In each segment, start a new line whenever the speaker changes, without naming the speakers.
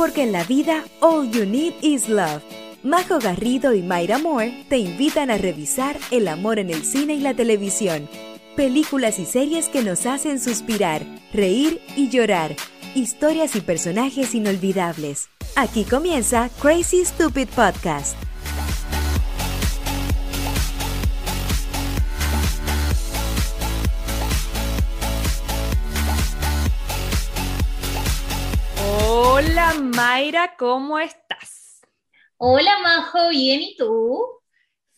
porque en la vida all you need is love. Majo Garrido y Mayra Moore te invitan a revisar el amor en el cine y la televisión. Películas y series que nos hacen suspirar, reír y llorar. Historias y personajes inolvidables. Aquí comienza Crazy Stupid Podcast.
Hola Mayra, ¿cómo estás?
Hola Majo, bien, ¿y tú?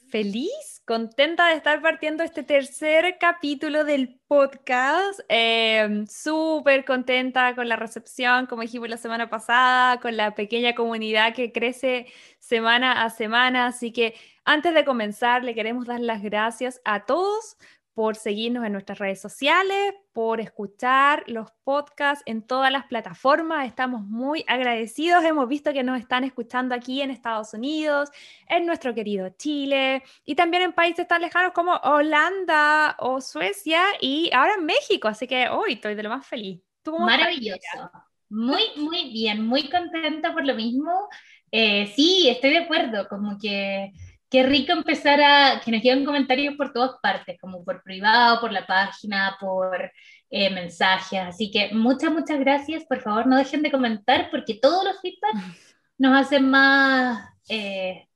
Feliz, contenta de estar partiendo este tercer capítulo del podcast. Em, súper contenta con la recepción, como dijimos la semana pasada, con la pequeña comunidad que crece semana a semana. Así que antes de comenzar, le queremos dar las gracias a todos por seguirnos en nuestras redes sociales, por escuchar los podcasts en todas las plataformas. Estamos muy agradecidos. Hemos visto que nos están escuchando aquí en Estados Unidos, en nuestro querido Chile y también en países tan lejanos como Holanda o Suecia y ahora en México. Así que hoy estoy de lo más feliz.
Maravilloso. Muy, muy bien, muy contenta por lo mismo. Eh, sí, estoy de acuerdo, como que qué rico empezar a que nos lleguen comentarios por todas partes, como por privado, por la página, por eh, mensajes. Así que muchas, muchas gracias. Por favor, no dejen de comentar porque todos los feedbacks nos hacen más.
Eh,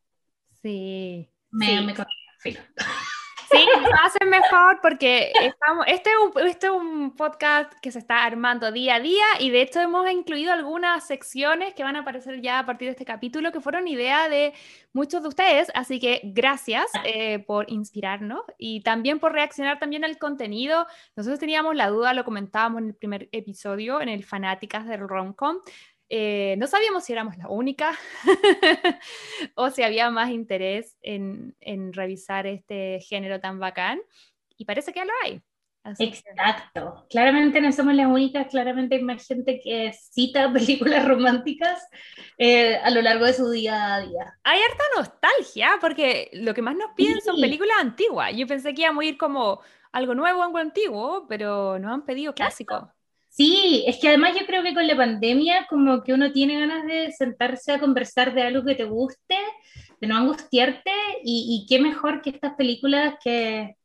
sí.
Me,
sí. Sí, lo hacen mejor porque estamos, este, es un, este es un podcast que se está armando día a día y de hecho hemos incluido algunas secciones que van a aparecer ya a partir de este capítulo que fueron idea de muchos de ustedes, así que gracias eh, por inspirarnos y también por reaccionar también al contenido. Nosotros teníamos la duda, lo comentábamos en el primer episodio, en el Fanáticas del Romcom, eh, no sabíamos si éramos la única o si había más interés en, revisar este género tan bacán. Y parece que lo hay.
Exacto. Claramente no somos las únicas, claramente hay más gente que cita películas románticas eh, a lo largo de su día a día.
Hay harta nostalgia, porque lo que más nos piden son películas antiguas. Yo pensé que íbamos a ir como algo nuevo, algo antiguo, pero nos han pedido clásicos.
Sí, es que además yo creo que con la pandemia como que uno tiene ganas de sentarse a conversar de algo que te guste, de no angustiarte y, qué mejor que estas películas que,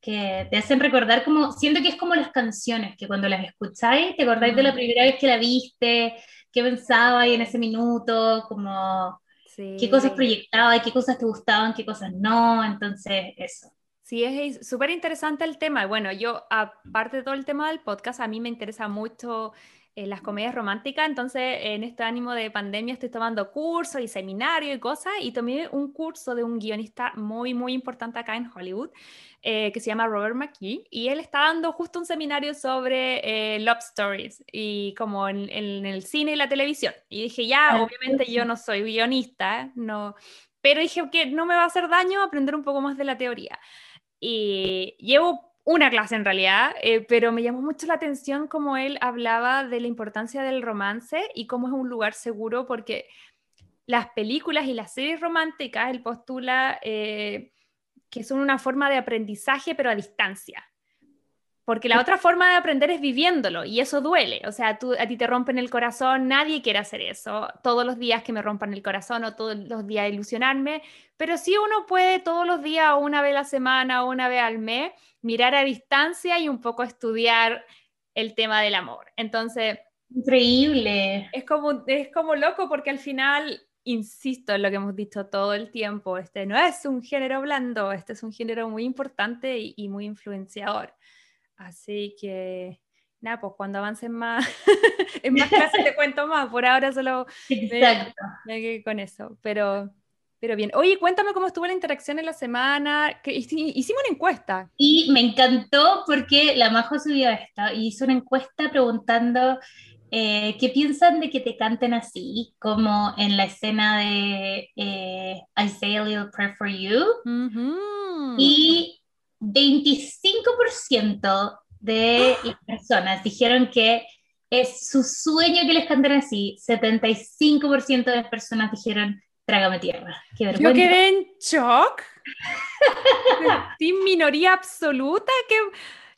que te hacen recordar como, siento que es como las canciones, que cuando las escucháis te acordáis de la primera vez que la viste, qué pensabas en ese minuto, como qué cosas proyectabas, qué cosas te gustaban, qué cosas no, entonces eso.
Sí, es súper interesante el tema. Bueno, yo, aparte de todo el tema del podcast, a mí me interesa mucho eh, las comedias románticas, entonces en este ánimo de pandemia estoy tomando cursos y seminarios y cosas, y tomé un curso de un guionista muy, muy importante acá en Hollywood, eh, que se llama Robert McKee, y él está dando justo un seminario sobre eh, love stories, y como en, en, el cine y la televisión. Y dije, ya, ah, obviamente yo no soy guionista, no, pero dije que no me va a hacer daño aprender un poco más de la teoría. Y llevo una clase en realidad, eh, pero me llamó mucho la atención cómo él hablaba de la importancia del romance y cómo es un lugar seguro porque las películas y las series románticas, él postula eh, que son una forma de aprendizaje pero a distancia. Porque la otra forma de aprender es viviéndolo y eso duele. O sea, tú, a ti te rompen el corazón, nadie quiere hacer eso. Todos los días que me rompan el corazón o todos los días ilusionarme. Pero sí uno puede todos los días o una vez a la semana o una vez al mes mirar a distancia y un poco estudiar el tema del amor. Entonces...
Increíble.
Es como, es como loco porque al final insisto en lo que hemos dicho todo el tiempo, este no es un género blando, este es un género muy importante y muy influenciador. Así que, nada, pues cuando avancen más, en más clases te cuento más. Por ahora solo
Exacto.
Me, con eso. Pero, pero bien. Oye, cuéntame cómo estuvo la interacción en la semana. Que hicimos una encuesta.
Y me encantó porque la Majo subió esta y hizo una encuesta preguntando eh, qué piensan de que te canten así, como en la escena de eh, I Say a Little Prayer for You. Y 25% de las personas dijeron que es su sueño que les canten así. 75% de las personas dijeron, trágame tierra.
Yo quedé en shock. Sin minoría absoluta. Que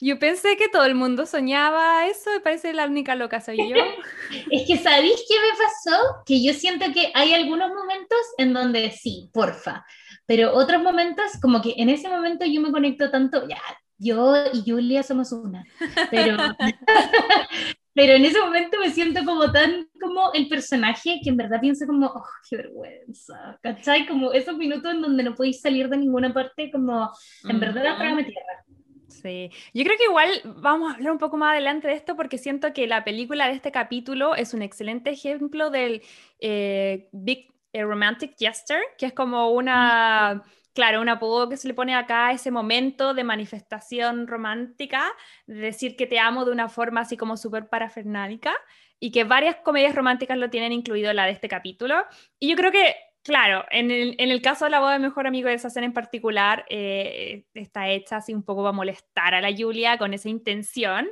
Yo pensé que todo el mundo soñaba eso, me parece la única loca soy yo.
es que ¿sabéis qué me pasó? Que yo siento que hay algunos momentos en donde sí, porfa, pero otros momentos como que en ese momento yo me conecto tanto, ya, yo y Julia somos una, pero, pero en ese momento me siento como tan como el personaje que en verdad pienso como, oh, qué vergüenza, ¿cachai? Como esos minutos en donde no podéis salir de ninguna parte, como en verdad la me tierra.
Sí, yo creo que igual vamos a hablar un poco más adelante de esto porque siento que la película de este capítulo es un excelente ejemplo del eh, Big eh, Romantic Gesture, que es como una, claro, un apodo que se le pone acá a ese momento de manifestación romántica, de decir que te amo de una forma así como súper parafernálica y que varias comedias románticas lo tienen incluido la de este capítulo. Y yo creo que Claro, en el, en el, caso de la boda de mejor amigo de esa escena en particular, eh, está hecha así un poco para molestar a la Julia con esa intención,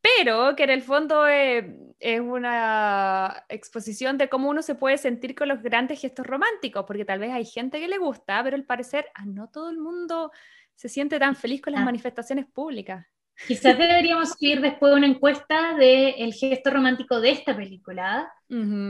pero que en el fondo eh, es una exposición de cómo uno se puede sentir con los grandes gestos románticos, porque tal vez hay gente que le gusta, pero al parecer a no todo el mundo se siente tan feliz con las ah. manifestaciones públicas.
Quizás deberíamos ir después una encuesta del gesto romántico de esta película,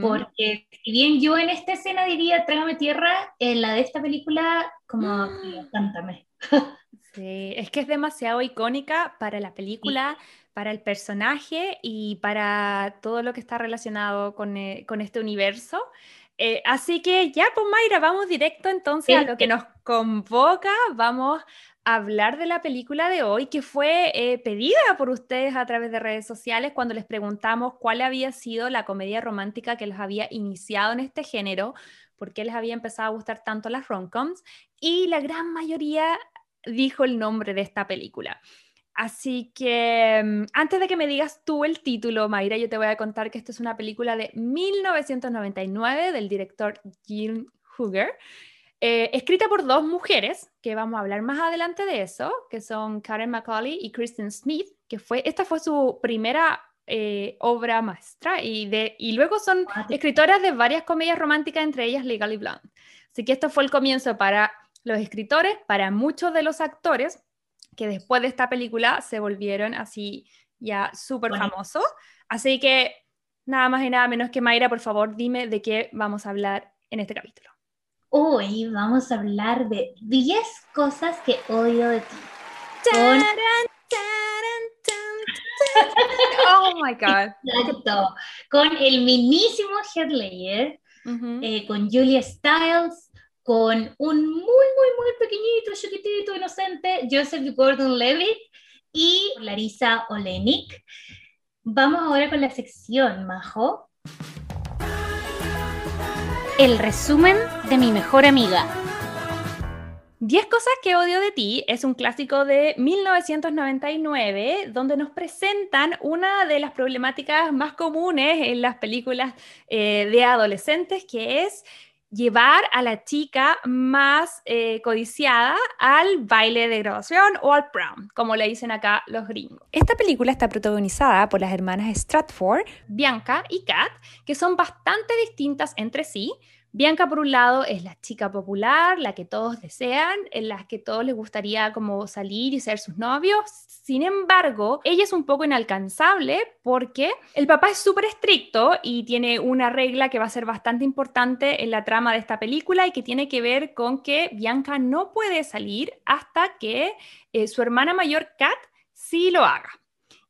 porque si bien yo en esta escena diría trágame tierra, en la de esta película, como cántame.
Sí, es que es demasiado icónica para la película, para el personaje y para todo lo que está relacionado con, eh, con este universo. Eh, así que ya, pues Mayra, vamos directo entonces a lo que nos convoca. Vamos hablar de la película de hoy que fue eh, pedida por ustedes a través de redes sociales cuando les preguntamos cuál había sido la comedia romántica que les había iniciado en este género, por qué les había empezado a gustar tanto las romcoms y la gran mayoría dijo el nombre de esta película. Así que mm, antes de que me digas tú el título, Mayra, yo te voy a contar que esta es una película de 1999 del director Jim Hooger eh, escrita por dos mujeres, que vamos a hablar más adelante de eso, que son Karen McCauley y Kristen Smith, que fue, esta fue su primera eh, obra maestra y, de, y luego son escritoras de varias comedias románticas, entre ellas Legally Blonde. Así que esto fue el comienzo para los escritores, para muchos de los actores, que después de esta película se volvieron así ya súper famosos. Así que nada más y nada menos que Mayra, por favor, dime de qué vamos a hablar en este capítulo.
Hoy vamos a hablar de 10 cosas que odio de ti.
oh my God.
Exacto. Con el minísimo Heath Ledger, eh, con Julia Stiles, con un muy, muy, muy pequeñito, chiquitito, inocente Joseph Gordon-Levitt y Larissa Olenik. Vamos ahora con la sección, Majo. El resumen de mi mejor amiga.
10 cosas que odio de ti es un clásico de 1999 donde nos presentan una de las problemáticas más comunes en las películas eh, de adolescentes que es llevar a la chica más eh, codiciada al baile de graduación o al prom, como le dicen acá los gringos. Esta película está protagonizada por las hermanas Stratford, Bianca y Kat, que son bastante distintas entre sí, Bianca, por un lado, es la chica popular, la que todos desean, en la que todos les gustaría como salir y ser sus novios. Sin embargo, ella es un poco inalcanzable porque el papá es súper estricto y tiene una regla que va a ser bastante importante en la trama de esta película y que tiene que ver con que Bianca no puede salir hasta que eh, su hermana mayor, Kat, sí lo haga.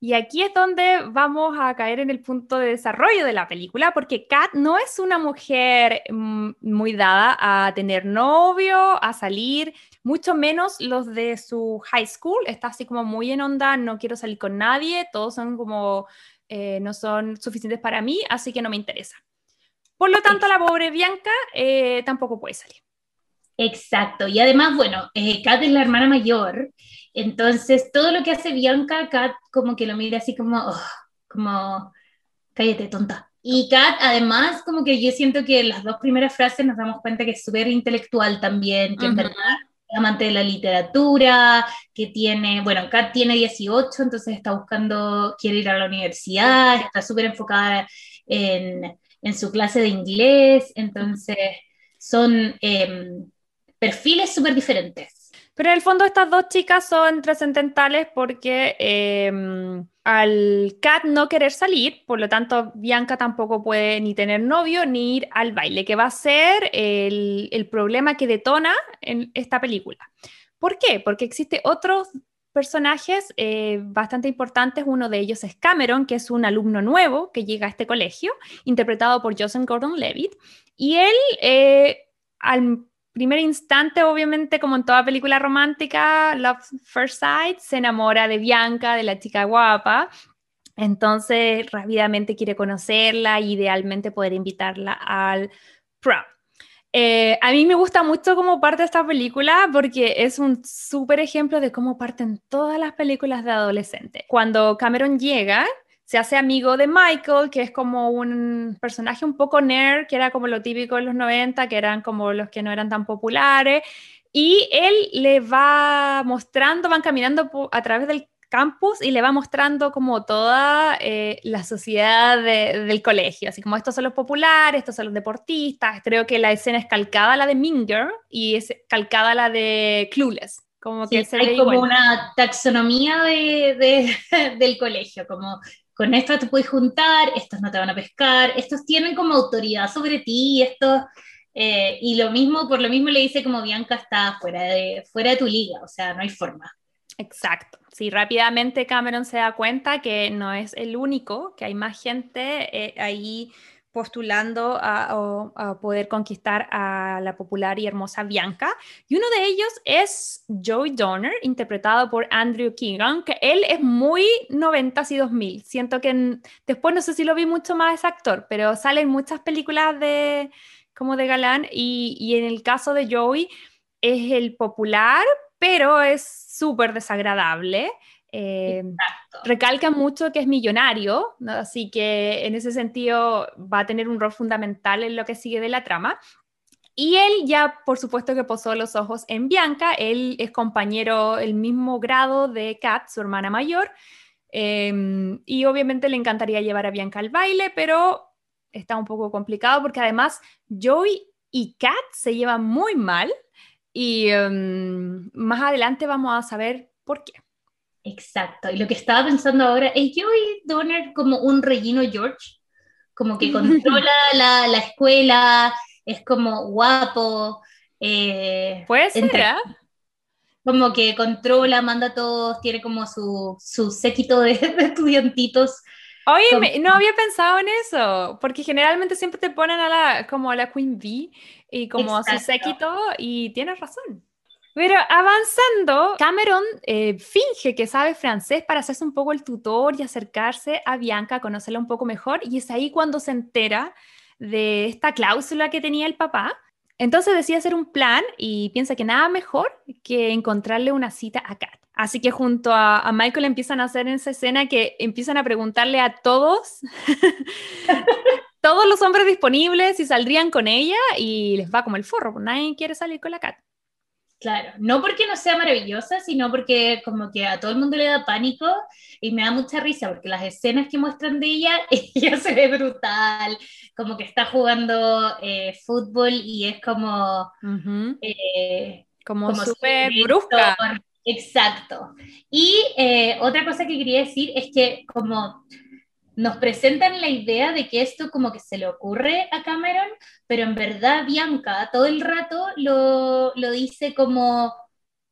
Y aquí es donde vamos a caer en el punto de desarrollo de la película, porque Kat no es una mujer mm, muy dada a tener novio, a salir, mucho menos los de su high school. Está así como muy en onda, no quiero salir con nadie, todos son como, eh, no son suficientes para mí, así que no me interesa. Por lo tanto, la pobre Bianca eh, tampoco puede salir.
Exacto, y además, bueno, eh, Kat es la hermana mayor entonces, todo lo que hace Bianca, Kat como que lo mira así como, oh, como, cállate, tonta. Y Kat, además, como que yo siento que en las dos primeras frases nos damos cuenta que es súper intelectual también, que en verdad es amante de la literatura, que tiene, bueno, Kat tiene 18, entonces está buscando, quiere ir a la universidad, está súper enfocada en, en, su clase de inglés, entonces son em, perfiles súper diferentes.
Pero en el fondo estas dos chicas son trascendentales porque em, al Kat no querer salir, por lo tanto Bianca tampoco puede ni tener novio ni ir al baile, que va a ser el, el problema que detona en esta película. ¿Por qué? Porque existe otros personajes eh, bastante importantes. Uno de ellos es Cameron, que es un alumno nuevo que llega a este colegio, interpretado por Joseph Gordon-Levitt. Y él, eh, al primer instante, obviamente, como en toda película romántica, Love First Sight, se enamora de Bianca, de la chica guapa. Entonces, rápidamente quiere conocerla e idealmente poder invitarla al prom. Eh, a mí me gusta mucho cómo parte esta película porque es un súper ejemplo de cómo parten todas las películas de adolescentes. Cuando Cameron llega, se hace amigo de Michael, que es como un personaje un poco nerd, que era como lo típico en los 90, que eran como los que no eran tan populares. Y él le va mostrando, van caminando a través del campus y le va mostrando como toda eh, la sociedad del colegio, así como estos son los populares, estos son los deportistas, creo que la escena es calcada a la de Minger y es calcada a la de Clueless. Como que
se hay como una taxonomía de, del colegio, como con esto te puedes juntar, estos no te van a pescar, estos tienen como autoridad sobre ti, estos... Eh, y lo mismo, por lo mismo le dice como Bianca está fuera de, fuera de tu liga, o sea, no hay forma.
Exacto. Sí, rápidamente Cameron se da cuenta que no es el único, que hay más gente eh, ahí postulando a, poder conquistar a la popular y hermosa Bianca. Y uno de ellos es Joey Donner, interpretado por Andrew Keegan, que él es muy 90 y 2000. Siento que después no sé si lo vi mucho más ese actor, pero sale en muchas películas de como de galán y, y en el caso de Joey es el popular, pero es súper desagradable. Eh, recalca mucho que es millonario, así que en ese sentido va a tener un rol fundamental en lo que sigue de la trama. Y él ya, por supuesto, que posó los ojos en Bianca, él es compañero, el mismo grado de Kat, su hermana mayor, em, y obviamente le encantaría llevar a Bianca al baile, pero está un poco complicado porque además Joey y Kat se llevan muy mal. Y em, más adelante vamos a saber por qué.
Exacto. Y lo que estaba pensando ahora es Joey Donner como un relleno George, como que controla la, la, escuela, es como guapo.
Eh, Puede ser, ¿ah?
Como que controla, manda a todos, tiene como su, su séquito de, estudiantitos.
Oye, no había pensado en eso, porque generalmente siempre te ponen a la, como a la Queen Bee y como a su séquito, y tienes razón. Pero avanzando, Cameron eh, finge que sabe francés para hacerse un poco el tutor y acercarse a Bianca, conocerla un poco mejor, y es ahí cuando se entera de esta cláusula que tenía el papá. Entonces decide hacer un plan y piensa que nada mejor que encontrarle una cita a Kat. Así que junto a, Michael empiezan a hacer esa escena que empiezan a preguntarle a todos, todos los hombres disponibles si saldrían con ella y les va como el forro, pues nadie quiere salir con la Kat.
Claro, no porque no sea maravillosa, sino porque como que a todo el mundo le da pánico y me da mucha risa porque las escenas que muestran de ella, ella se ve brutal, como que está jugando eh, fútbol y es como...
Eh, como, súper brusca.
Exacto. Y eh, otra cosa que quería decir es que como nos presentan la idea de que esto como que se le ocurre a Cameron, pero en verdad Bianca todo el rato lo, lo dice como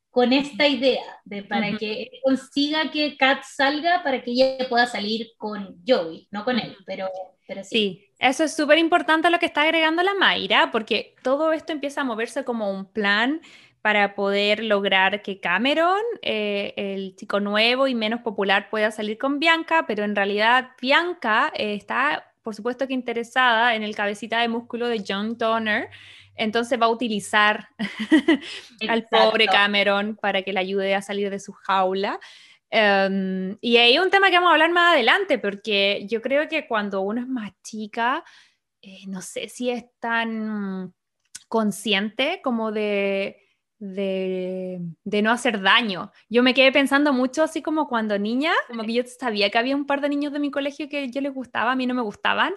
con esta idea de para que consiga que Kat salga para que ella pueda salir con Joey, no con él, pero, pero sí.
sí. Eso es súper importante lo que está agregando la Mayra, porque todo esto empieza a moverse como un plan para poder lograr que Cameron, eh, el chico nuevo y menos popular, pueda salir con Bianca, pero en realidad Bianca eh, está, por supuesto que interesada en el cabecita de músculo de John Donner, entonces va a utilizar al pobre Cameron para que le ayude a salir de su jaula. Em, y hay un tema que vamos a hablar más adelante, porque yo creo que cuando uno es más chica, eh, no sé si es tan consciente como de de, no hacer daño. Yo me quedé pensando mucho así como cuando niña, como que yo sabía que había un par de niños de mi colegio que yo les gustaba, a mí no me gustaban.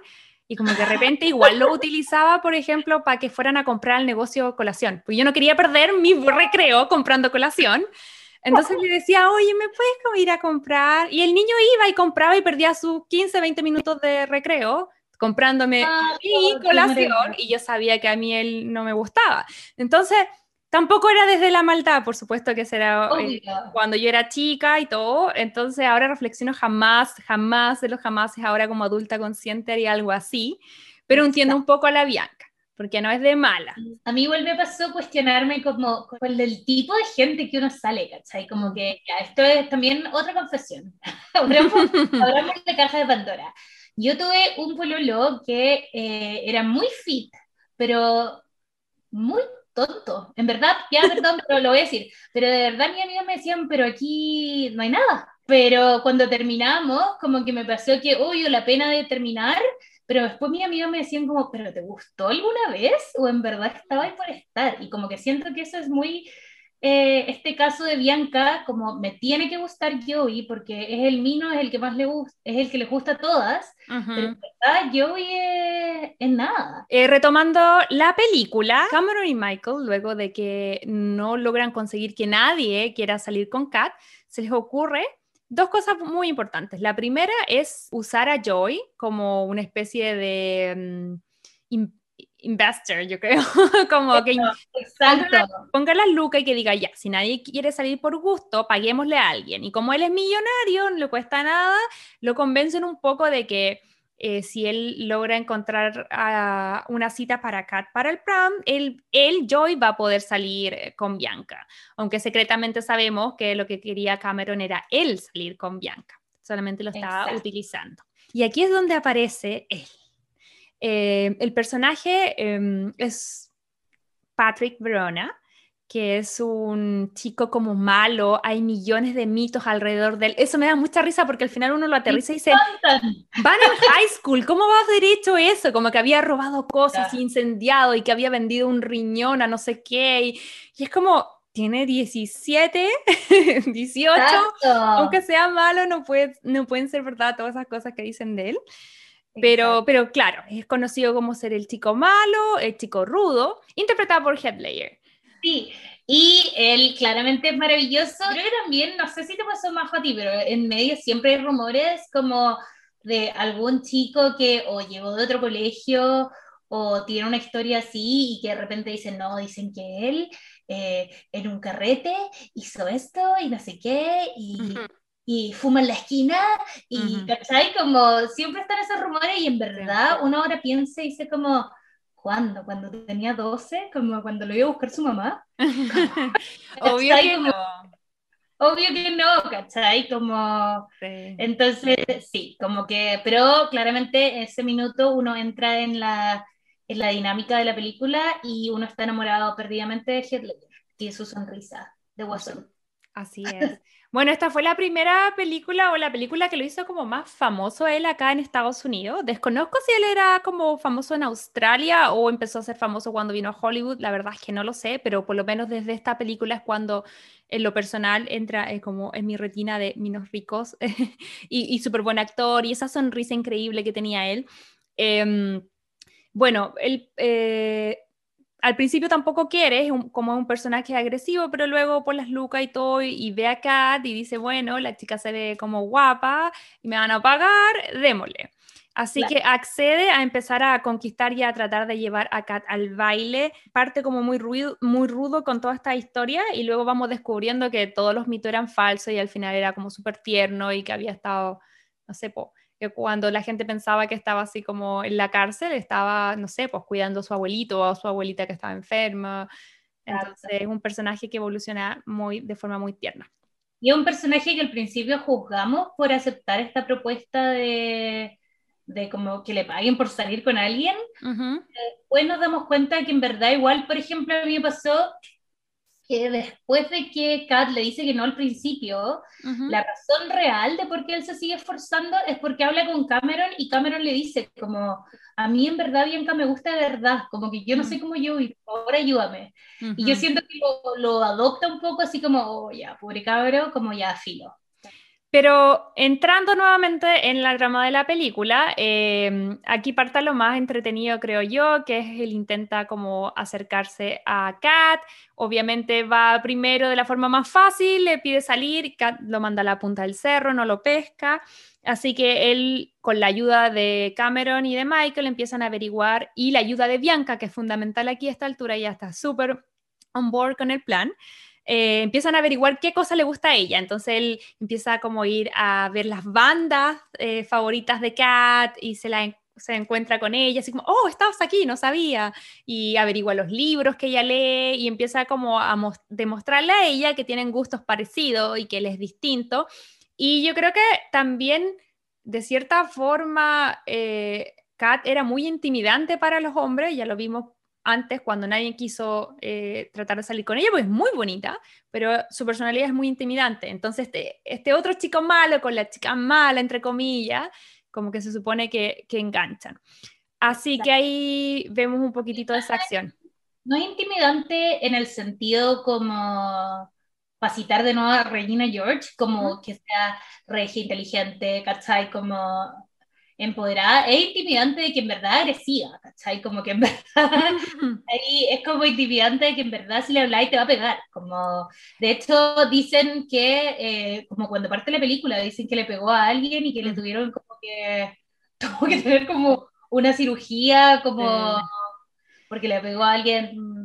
Y como que de repente igual lo utilizaba, por ejemplo, para que fueran a comprar al negocio colación. Pues yo no quería perder mi recreo comprando colación. Entonces le decía, oye, ¿me puedes ir a comprar? Y el niño iba y compraba y perdía sus 15, 20 minutos de recreo comprándome ah, mi colación y yo sabía que a mí él no me gustaba. Entonces, tampoco era desde la maldad, por supuesto que será eh, cuando yo era chica y todo. Entonces, ahora reflexiono jamás, jamás de los jamás, ahora como adulta consciente haría algo así, pero entiendo un poco a la Bianca porque no es de mala.
A mí igual me pasó cuestionarme como con el tipo de gente que uno sale, ¿cachai? Como que esto es también otra confesión. hablamos, de caja de Pandora. Yo tuve un pololo que eh, era muy fit, pero muy tonto. En verdad, ya perdón, pero lo voy a decir. Pero de verdad mis amigos me decían, pero aquí no hay nada. Pero cuando terminamos, como que me pasó que, uy, la pena de terminar, pero después mis amigos me decían como, ¿pero te gustó alguna vez? ¿O en verdad estaba ahí por estar? Y como que siento que eso es muy, eh, este caso de Bianca, como me tiene que gustar Joey, porque es el mino, es el que más le gusta, es el que le gusta a todas, pero en verdad Joey es, nada.
Eh, retomando la película, Cameron y Michael, luego de que no logran conseguir que nadie quiera salir con Kat, se les ocurre dos cosas muy importantes. La primera es usar a Joy como una especie de mm, investor, yo creo, como que ponga, la, lucas y que diga, ya, si nadie quiere salir por gusto, paguémosle a alguien. Y como él es millonario, no le cuesta nada, lo convencen un poco de que eh, si él logra encontrar una cita para Kat para el prom, él, él, Joy, va a poder salir eh, con Bianca. Aunque secretamente sabemos que lo que quería Cameron era él salir con Bianca. Solamente lo estaba utilizando. Y aquí es donde aparece él. Eh, el personaje em, es Patrick Verona que es un chico como malo, hay millones de mitos alrededor de él. Eso me da mucha risa porque al final uno lo aterriza y dice, van en high school, ¿cómo va a haber hecho eso? Como que había robado cosas, incendiado y que había vendido un riñón a no sé qué. Y, es como, tiene 17, 18, aunque sea malo, no, puede, no pueden ser verdad todas esas cosas que dicen de él. Pero, pero claro, es conocido como ser el chico malo, el chico rudo, interpretado por Heath
Sí, y él claramente es maravilloso. Creo que también, no sé si te pasó más a ti, pero en medio siempre hay rumores como de algún chico que o llegó de otro colegio o tiene una historia así y que de repente dicen, no, dicen que él eh, en un carrete hizo esto y no sé qué, y, y fuma en la esquina, y, ¿cachai? Como siempre están esos rumores y en verdad uno ahora piensa y dice como ¿Cuándo? Cuando tenía 12, como cuando lo iba a buscar su mamá.
Obvio que no.
Obvio que no, ¿cachai? Como, entonces, sí, como que, pero claramente ese minuto uno entra en la, en la dinámica de la película y uno está enamorado perdidamente de Heath Ledger y su sonrisa de Watson.
Así es. Bueno, esta fue la primera película o la película que lo hizo como más famoso él acá en Estados Unidos. Desconozco si él era como famoso en Australia o empezó a ser famoso cuando vino a Hollywood, la verdad es que no lo sé, pero por lo menos desde esta película es cuando en lo personal entra eh, como en mi retina de minos ricos y, y súper buen actor y esa sonrisa increíble que tenía él. Em, bueno, él eh, al principio tampoco quiere, es como un personaje agresivo, pero luego por las lucas y todo, y, ve a Kat y dice, bueno, la chica se ve como guapa y me van a pagar, démosle. Así que accede a empezar a conquistar y a tratar de llevar a Kat al baile. Parte como muy, ruido, muy rudo con toda esta historia y luego vamos descubriendo que todos los mitos eran falsos y al final era como súper tierno y que había estado, no sé, po, que cuando la gente pensaba que estaba así como en la cárcel, estaba, no sé, pues cuidando a su abuelito o a su abuelita que estaba enferma. Entonces es un personaje que evoluciona muy, de forma muy tierna.
Y es un personaje que al principio juzgamos por aceptar esta propuesta de, de como que le paguen por salir con alguien. Después nos damos cuenta que en verdad igual, por ejemplo, a mí me pasó que después de que Kat le dice que no al principio, la razón real de por qué él se sigue esforzando es porque habla con Cameron y Cameron le dice como, a mí en verdad Bianca me gusta de verdad, como que yo no sé cómo yo y ahora ayúdame. Y yo siento que lo, lo, adopta un poco así como, oh, ya, pobre cabrón, como ya filo.
Pero entrando nuevamente en la trama de la película, em, aquí parte lo más entretenido, creo yo, que es él intenta como acercarse a Kat. Obviamente va primero de la forma más fácil, le pide salir, Kat lo manda a la punta del cerro, no lo pesca. Así que él, con la ayuda de Cameron y de Michael, empiezan a averiguar y la ayuda de Bianca, que es fundamental aquí a esta altura, ya está súper on board con el plan. Eh, empiezan a averiguar qué cosa le gusta a ella. Entonces él empieza como a ir a ver las bandas eh, favoritas de Kat y se la se encuentra con ella, así como, oh, estabas aquí, no sabía, y averigua los libros que ella lee y empieza como a demostrarle a ella que tienen gustos parecidos y que él es distinto. Y yo creo que también, de cierta forma, eh, Kat era muy intimidante para los hombres, ya lo vimos antes cuando nadie quiso eh, tratar de salir con ella, pues es muy bonita, pero su personalidad es muy intimidante. Entonces, este, este otro chico malo con la chica mala, entre comillas, como que se supone que, que enganchan. Así que ahí vemos un poquitito de esa acción.
No es intimidante en el sentido como citar de nuevo a Regina George, como que sea regia, inteligente, ¿cachai? Como empoderada, es intimidante de que en verdad agresiva, ¿cachai? Como que en verdad, ahí es como intimidante de que en verdad si le habláis te va a pegar, como, de hecho dicen que, eh, como cuando parte la película, dicen que le pegó a alguien y que le tuvieron como que, tuvo que tener como una cirugía, como, porque le pegó a alguien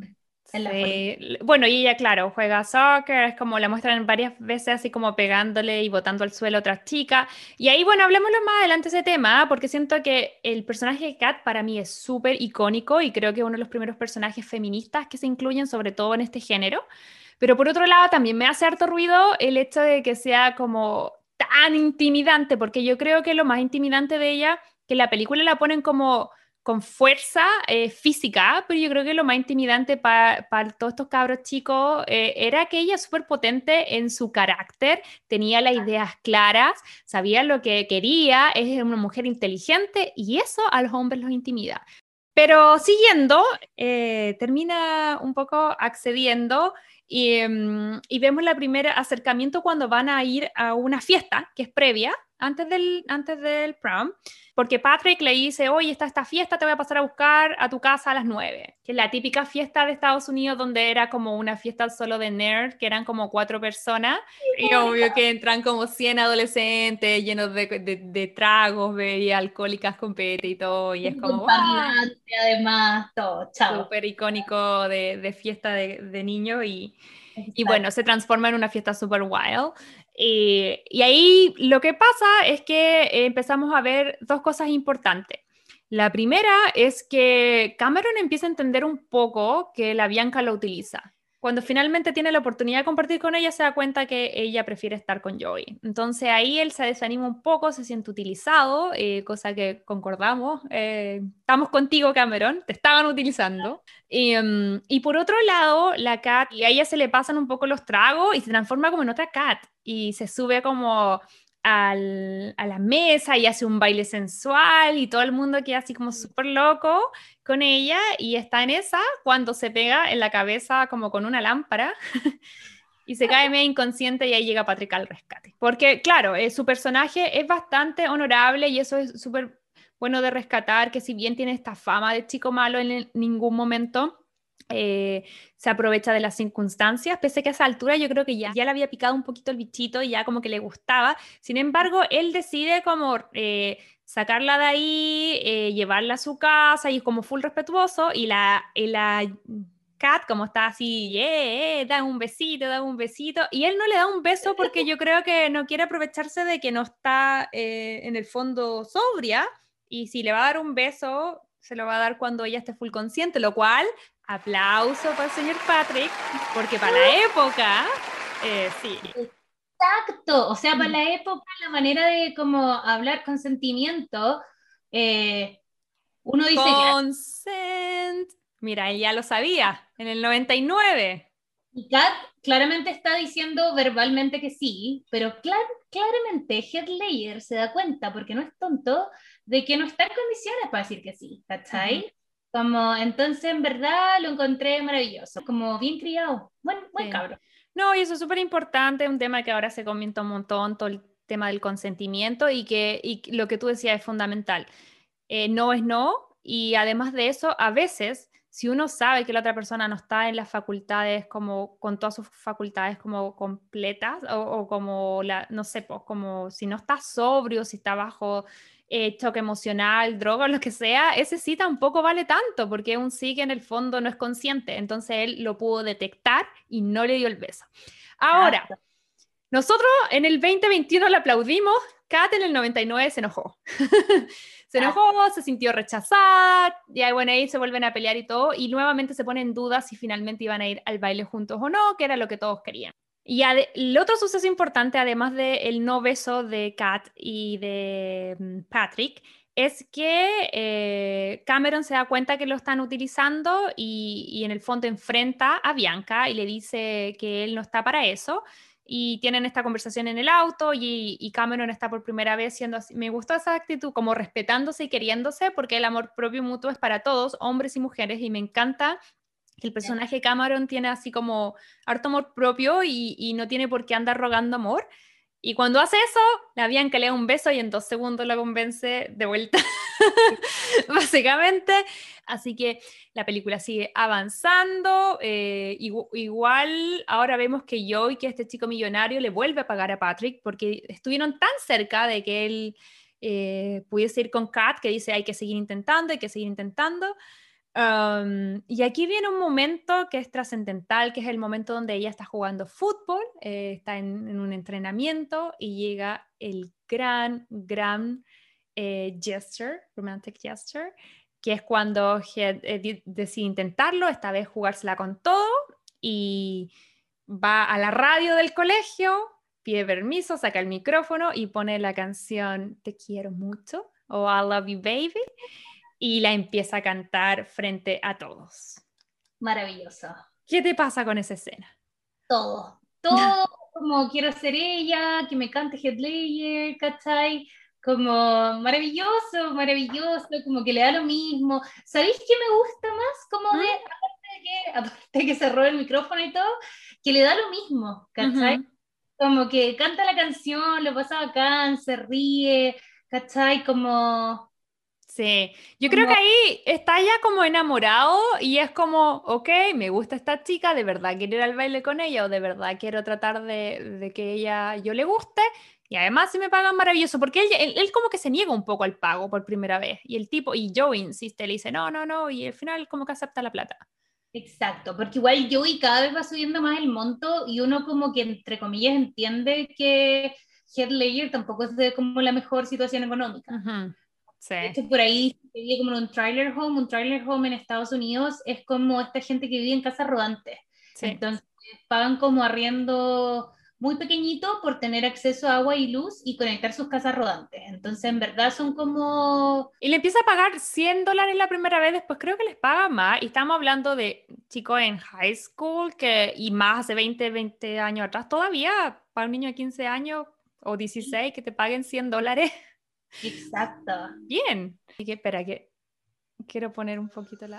bueno, y ella, claro, juega soccer, es como la muestran varias veces así como pegándole y botando al suelo a otras chicas. Y ahí, bueno, hablemoslo más adelante ese tema, ¿ah? porque siento que el personaje de Kat para mí es súper icónico y creo que es uno de los primeros personajes feministas que se incluyen, sobre todo en este género. Pero por otro lado, también me hace harto ruido el hecho de que sea como tan intimidante, porque yo creo que lo más intimidante de ella, que la película la ponen como con fuerza eh, física, pero yo creo que lo más intimidante para todos estos cabros chicos eh, era que ella es súper potente en su carácter, tenía las ideas claras, sabía lo que quería, es una mujer inteligente y eso a los hombres los intimida. Pero siguiendo, eh, termina un poco accediendo y, mm, y, vemos el primer acercamiento cuando van a ir a una fiesta que es previa antes del, antes del prom, porque Patrick le dice, oye, está esta fiesta, te voy a pasar a buscar a tu casa a las 9, que es la típica fiesta de Estados Unidos donde era como una fiesta solo de nerd, que eran como cuatro personas, y obvio que entran como 100 adolescentes llenos de, de, tragos, bebidas alcohólicas con pete y todo, y es como...
además, todo, chao.
Súper icónico de, de fiesta de, de niños y... Y bueno, se transforma en una fiesta super wild. Eh, y ahí lo que pasa es que empezamos a ver dos cosas importantes. La primera es que Cameron empieza a entender un poco que la Bianca lo utiliza cuando finalmente tiene la oportunidad de compartir con ella, se da cuenta que ella prefiere estar con Joey. Entonces ahí él se desanima un poco, se siente utilizado, eh, cosa que concordamos. Eh, estamos contigo, Cameron, te estaban utilizando. Em, y por otro lado, la Cat, y a ella se le pasan un poco los tragos y se transforma como en otra Cat y se sube como al, a la mesa y hace un baile sensual y todo el mundo queda así como súper loco con ella y está en esa cuando se pega en la cabeza como con una lámpara y se cae medio inconsciente y ahí llega Patrick al rescate. Porque claro, eh, su personaje es bastante honorable y eso es súper bueno de rescatar, que si bien tiene esta fama de chico malo en ningún momento eh, se aprovecha de las circunstancias, pese que a esa altura yo creo que ya, ya le había picado un poquito el bichito y ya como que le gustaba. Sin embargo, él decide como eh, sacarla de ahí, eh, llevarla a su casa y como full respetuoso y la, la Cat como está así, yeah, da un besito, da un besito, y él no le da un beso porque yo creo que no quiere aprovecharse de que no está en el fondo sobria, y si le va a dar un beso, se lo va a dar cuando ella esté full consciente, lo cual Aplauso para el señor Patrick, porque para la época, eh, sí.
Exacto, o sea, para la época, la manera de como hablar con sentimiento, eh, uno dice...
Consent. Mira, él ya lo sabía, en el 99.
Y Kat claramente está diciendo verbalmente que sí, pero clar, claramente Headlayer se da cuenta, porque no es tonto, de que no está en condiciones para decir que sí, ¿cachai? Como, entonces, en verdad, lo encontré maravilloso, como bien criado, buen, buen cabrón.
No, y eso es súper importante, un tema que ahora se comenta un montón, todo el tema del consentimiento y que y lo que tú decías es fundamental. Eh, no es no y además de eso, a veces si uno sabe que la otra persona no está en las facultades como con todas sus facultades como completas o, como la no sé pues como si no está sobrio si está bajo eh, choque emocional droga lo que sea ese sí tampoco vale tanto porque un sí que en el fondo no es consciente. Entonces él lo pudo detectar y no le dio el beso. Ahora nosotros en el 2021 le aplaudimos Kat en el 99 se enojó. Se enojó, se sintió rechazada, y bueno, ahí se vuelven a pelear y todo, y nuevamente se pone en duda si finalmente iban a ir al baile juntos o no, que era lo que todos querían. Y el otro suceso importante, además del no beso de Kat y de mm, Patrick, es que eh, Cameron se da cuenta que lo están utilizando y, y, en el fondo enfrenta a Bianca y le dice que él no está para eso y tienen esta conversación en el auto y, Cameron está por primera vez siendo así. Me gusta esa actitud, como respetándose y queriéndose, porque el amor propio mutuo es para todos, hombres y mujeres, y me encanta el personaje Cameron tiene así como harto amor propio y, y no tiene por qué andar rogando amor. Y cuando hace eso, la Bianca le da un beso y en dos segundos la convence de vuelta, básicamente. Así que la película sigue avanzando. Eh, igual ahora vemos que Joey, que este chico millonario, le vuelve a pagar a Patrick porque estuvieron tan cerca de que él eh, pudiese ir con Kat, que dice hay que seguir intentando, hay que seguir intentando y aquí viene un momento que es trascendental, que es el momento donde ella está jugando fútbol, eh, está en, un entrenamiento y llega el gran, gran eh, gesture, romantic gesture, que es cuando eh, decide intentarlo, esta vez jugársela con todo y va a la radio del colegio, pide permiso, saca el micrófono y pone la canción Te quiero mucho o I love you baby y la empieza a cantar frente a todos.
Maravilloso.
¿Qué te pasa con esa escena?
Todo, todo como quiero ser ella, que me cante Headlayer, ¿cachai? Como maravilloso, maravilloso, como que le da lo mismo. ¿Sabéis qué me gusta más? Como de, aparte de que, aparte de que cerró el micrófono y todo, que le da lo mismo, ¿cachai? Como que canta la canción, lo pasa bacán, se ríe, ¿cachai? Como
Sí, yo creo que ahí está ya como enamorado y es como, ok, me gusta esta chica, de verdad quiero ir al baile con ella o de verdad quiero tratar de, que ella yo le guste y además si me pagan maravilloso, porque él, él, como que se niega un poco al pago por primera vez y el tipo, y Joey insiste, le dice, no, no, no, y al final como que acepta la plata.
Exacto, porque igual Joey cada vez va subiendo más el monto y uno como que entre comillas entiende que Head tampoco es de como la mejor situación económica. Sí. por ahí vive como un trailer home. Un trailer home en Estados Unidos es como esta gente que vive en casas rodantes. Entonces pagan como arriendo muy pequeñito por tener acceso a agua y luz y conectar sus casas rodantes. Entonces, en verdad son como...
Y le empieza a pagar 100 dólares la primera vez, después creo que les paga más. Y estamos hablando de chicos en high school que, y más hace 20, 20 años atrás, todavía para un niño de 15 años o 16 que te paguen 100 dólares.
Exacto.
Bien. Así que espera, que quiero poner un poquito la...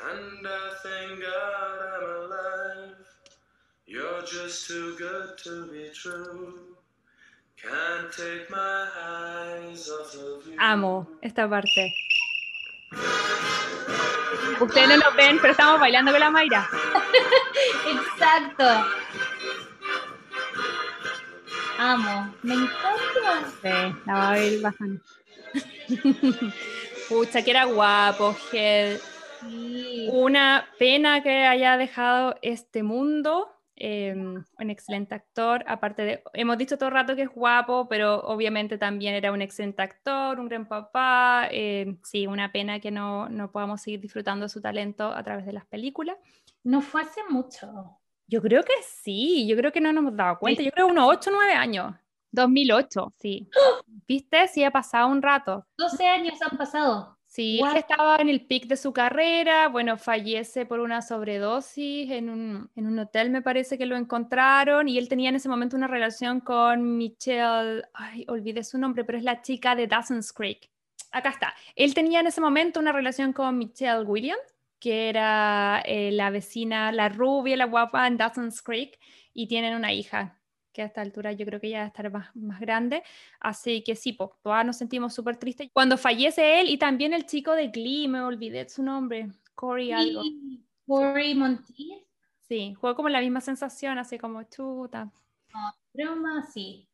And I thank God I'm alive. You're just too good to be true. Can't take my eyes off of you. Amo esta parte. Ustedes no lo ven, pero estamos bailando con la Mayra.
Exacto. Amo, me encanta.
Sí, la va a ver bajando. Pucha, que era guapo, Gel. Una pena que haya dejado este mundo. Em, un excelente actor, aparte de, hemos dicho todo el rato que es guapo, pero obviamente también era un excelente actor, un gran papá, em, sí, una pena que no, no podamos seguir disfrutando su talento a través de las películas.
No fue hace mucho.
Yo creo que sí, yo creo que no nos hemos dado cuenta. Yo creo unos 8 o 9 años. 2008, sí. ¿Viste? Sí, ha pasado un rato.
12 años han pasado.
Sí, él estaba en el pic de su carrera, bueno, fallece por una sobredosis en un, en un, hotel, me parece que lo encontraron, y él tenía en ese momento una relación con Michelle, ay, olvidé su nombre, pero es la chica de Dawson's Creek. Acá está. Él tenía en ese momento una relación con Michelle Williams, que era eh, la vecina, la rubia, la guapa en Dawson's Creek, y tienen una hija que a esta altura yo creo que ya va a estar más, más grande. Así que sí, pues todas nos sentimos súper tristes. Cuando fallece él y también el chico de Glee, me olvidé su nombre, Corey algo.
Corey Montiel.
Sí, fue como la misma sensación, así como chuta.
No, broma, sí.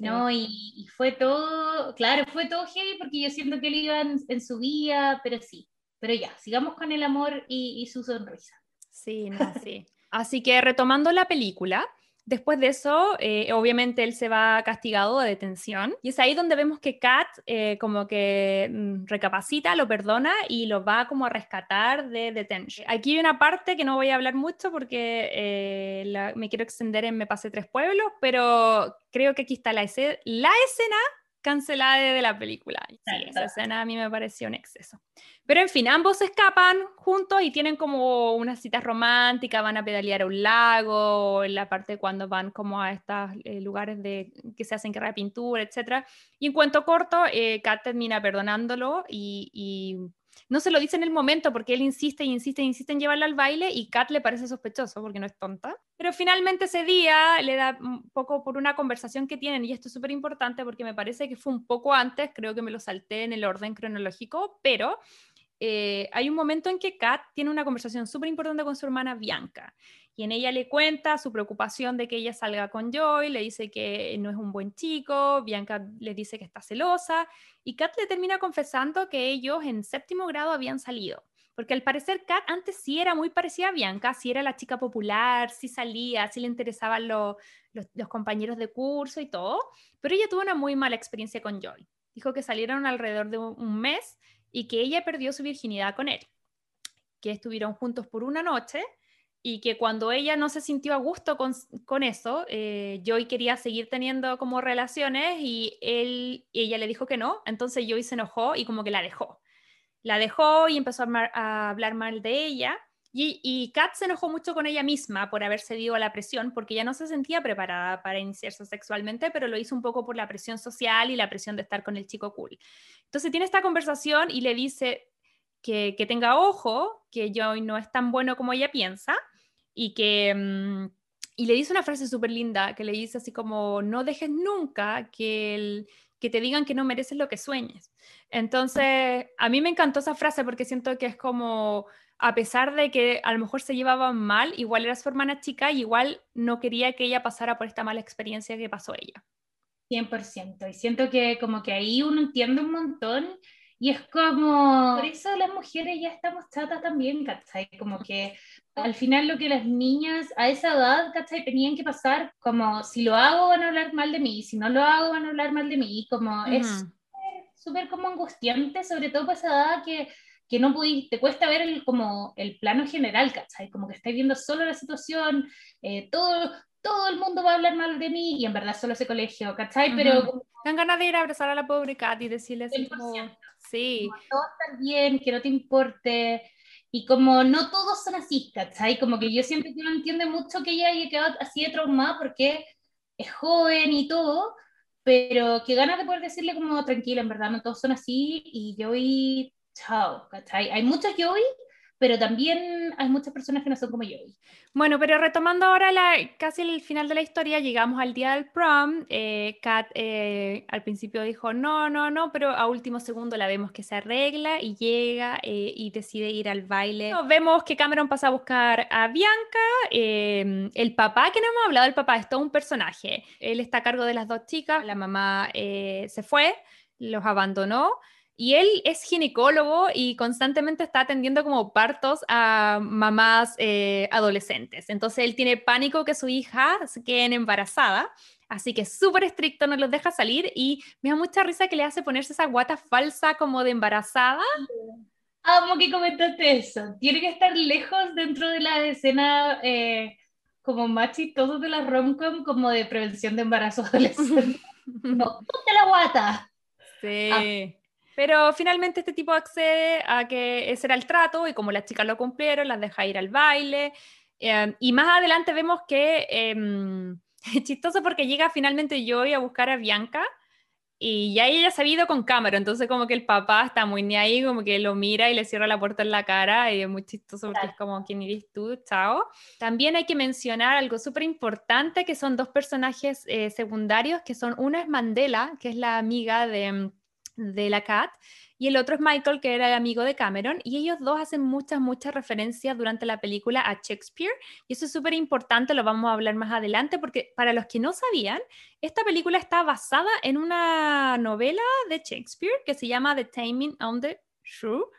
No, y, fue todo, claro, fue todo heavy porque yo siento que él iba en, su vida, pero sí. Pero ya, sigamos con el amor y, su sonrisa.
Sí, no, sí. Así que retomando la película, Después de eso, eh, obviamente él se va castigado de detención y es ahí donde vemos que Kat eh, como que mm, recapacita, lo perdona y lo va como a rescatar de detención. Aquí hay una parte que no voy a hablar mucho porque eh, me quiero extender en Me pasé tres pueblos, pero creo que aquí está la escena cancelada de la película. Sí, esa escena a mí me pareció un exceso. Pero en fin, ambos escapan juntos y tienen como una cita romántica, van a pedalear a un lago, en la parte cuando van como a estos eh, lugares de, que se hacen guerra de pintura, etc. Y en cuanto corto, eh, Kat termina perdonándolo y no se lo dice en el momento porque él insiste y insiste y insiste en llevarla al baile y Kat le parece sospechoso porque no es tonta. Pero finalmente ese día le da poco por una conversación que tienen y esto es súper importante porque me parece que fue un poco antes, creo que me lo salté en el orden cronológico, pero eh, hay un momento en que Kat tiene una conversación súper importante con su hermana Bianca y en ella le cuenta su preocupación de que ella salga con Joy, le dice que no es un buen chico, Bianca le dice que está celosa y Kat le termina confesando que ellos en séptimo grado habían salido. Porque al parecer Kat antes sí era muy parecida a Bianca, sí era la chica popular, sí salía, sí le interesaban los, los compañeros de curso y todo, pero ella tuvo una muy mala experiencia con Joy. Dijo que salieron alrededor de un mes y que ella perdió su virginidad con él, que estuvieron juntos por una noche y que cuando ella no se sintió a gusto con, con eso, eh, Joy quería seguir teniendo como relaciones y él, ella le dijo que no, entonces Joy se enojó y como que la dejó. La dejó y empezó a, hablar mal de ella y, Kat se enojó mucho con ella misma por haber cedido a la presión, porque ya no se sentía preparada para iniciarse sexualmente, pero lo hizo un poco por la presión social y la presión de estar con el chico cool. Entonces tiene esta conversación y le dice, que, tenga ojo, que Joy no es tan bueno como ella piensa y que... Mm, y le dice una frase súper linda que le dice así como, no dejes nunca que, el, que te digan que no mereces lo que sueñes. Entonces, a mí me encantó esa frase porque siento que es como, a pesar de que a lo mejor se llevaban mal, igual era su hermana chica y igual no quería que ella pasara por esta mala experiencia que pasó ella.
100%. Y siento que como que ahí uno entiende un montón y es como, por eso las mujeres ya estamos chatas también, ¿cachai? Como que al final lo que las niñas a esa edad, ¿cachai? Tenían que pasar como, si lo hago van a hablar mal de mí, si no lo hago van a hablar mal de mí, como es súper como angustiante, sobre todo para esa edad que, que no pudiste, te cuesta ver el, como el plano general, ¿cachai? Como que estáis viendo solo la situación, eh, todo, todo el mundo va a hablar mal de mí y en verdad solo ese colegio, ¿cachai? Pero...
Dan ganas de ir a abrazar a la pobre Kat y decirle así como, sí.
todo está bien, que no te importe. Y como no todos son así, ¿cachai? Como que yo siempre que no entiende mucho que ella haya quedado así de traumada porque es joven y todo, pero que ganas de poder decirle como tranquila, en verdad no todos son así y yo y chao, ¿cachai? Hay muchos yo pero también hay muchas personas que no son como yo.
Bueno, pero retomando ahora la, casi el final de la historia, llegamos al día del prom. Eh, Kat eh, al principio dijo no, no, no, pero a último segundo la vemos que se arregla y llega eh, y decide ir al baile. vemos que Cameron pasa a buscar a Bianca, em, el papá, que no hemos hablado del papá, es todo un personaje. Él está a cargo de las dos chicas, la mamá se fue, los abandonó. Y él es ginecólogo y constantemente está atendiendo como partos a mamás eh, adolescentes. Entonces él tiene pánico que su hija se quede embarazada. Así que súper estricto, no los deja salir y me da mucha risa que le hace ponerse esa guata falsa como de embarazada.
Amo que comentaste eso. Tiene que estar lejos dentro de la escena eh, como más chistosos de la romcom como de prevención de embarazo adolescente. no, ponte la guata.
Sí. Ah. Pero finalmente este tipo accede a que ese era el trato y como las chicas lo cumplieron, las deja ir al baile. Em, y más adelante vemos que em, es chistoso porque llega finalmente Joy a buscar a Bianca y ya ella se ha ido con cámara, entonces como que el papá está muy ni ahí, como que lo mira y le cierra la puerta en la cara y es muy chistoso porque es como, ¿quién eres tú? Chao. También hay que mencionar algo súper importante que son dos personajes eh, secundarios, que son, una es Mandela, que es la amiga de, de la Cat, y el otro es Michael, que era el amigo de Cameron, y ellos dos hacen muchas, muchas referencias durante la película a Shakespeare, y eso es súper importante, lo vamos a hablar más adelante, porque para los que no sabían, esta película está basada en una novela de Shakespeare que se llama The Taming on the Shrew,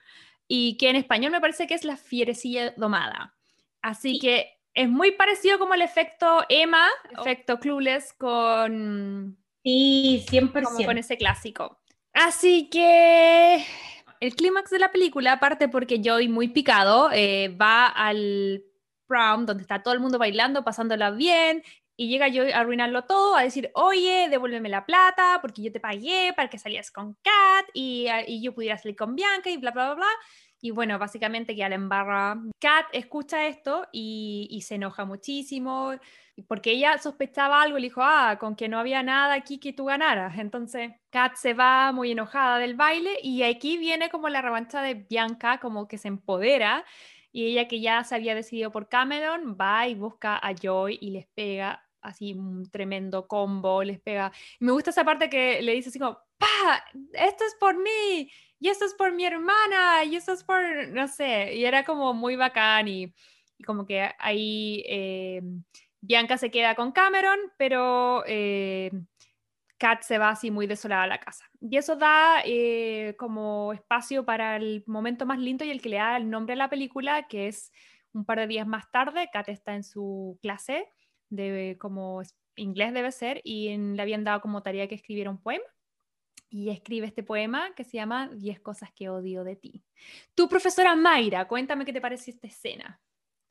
y que en español me parece que es La fierecilla domada. Así que es muy parecido como el efecto Emma, oh. efecto Clueless con...
Sí, 100%.
Como con ese clásico. Así que el clímax de la película, aparte porque Joey muy picado, eh, va al prom donde está todo el mundo bailando, pasándola bien, y llega Joey a arruinarlo todo, a decir, oye, devuélveme la plata porque yo te pagué para que salías con Kat y, y yo pudiera salir con Bianca y bla, bla, bla, bla. Y bueno, básicamente que la embarra. Kat escucha esto y, se enoja muchísimo porque ella sospechaba algo le dijo, ah, con que no había nada aquí que tú ganaras. Entonces Kat se va muy enojada del baile y aquí viene como la revancha de Bianca, como que se empodera y ella que ya se había decidido por Cameron va y busca a Joy y les pega así un tremendo combo, les pega. Me gusta esa parte que le dice así como, pa, esto es por mí y esto es por mi hermana, y esto es por, no sé, y era como muy bacán y, como que ahí eh, Bianca se queda con Cameron, pero eh, Kat se va así muy desolada a la casa. Y eso da eh, como espacio para el momento más lindo y el que le da el nombre a la película, que es un par de días más tarde, Kat está en su clase de como inglés debe ser y le habían dado como tarea que escribiera un poema y escribe este poema que se llama Diez cosas que odio de ti. Tu profesora Mayra, cuéntame qué te parece esta escena.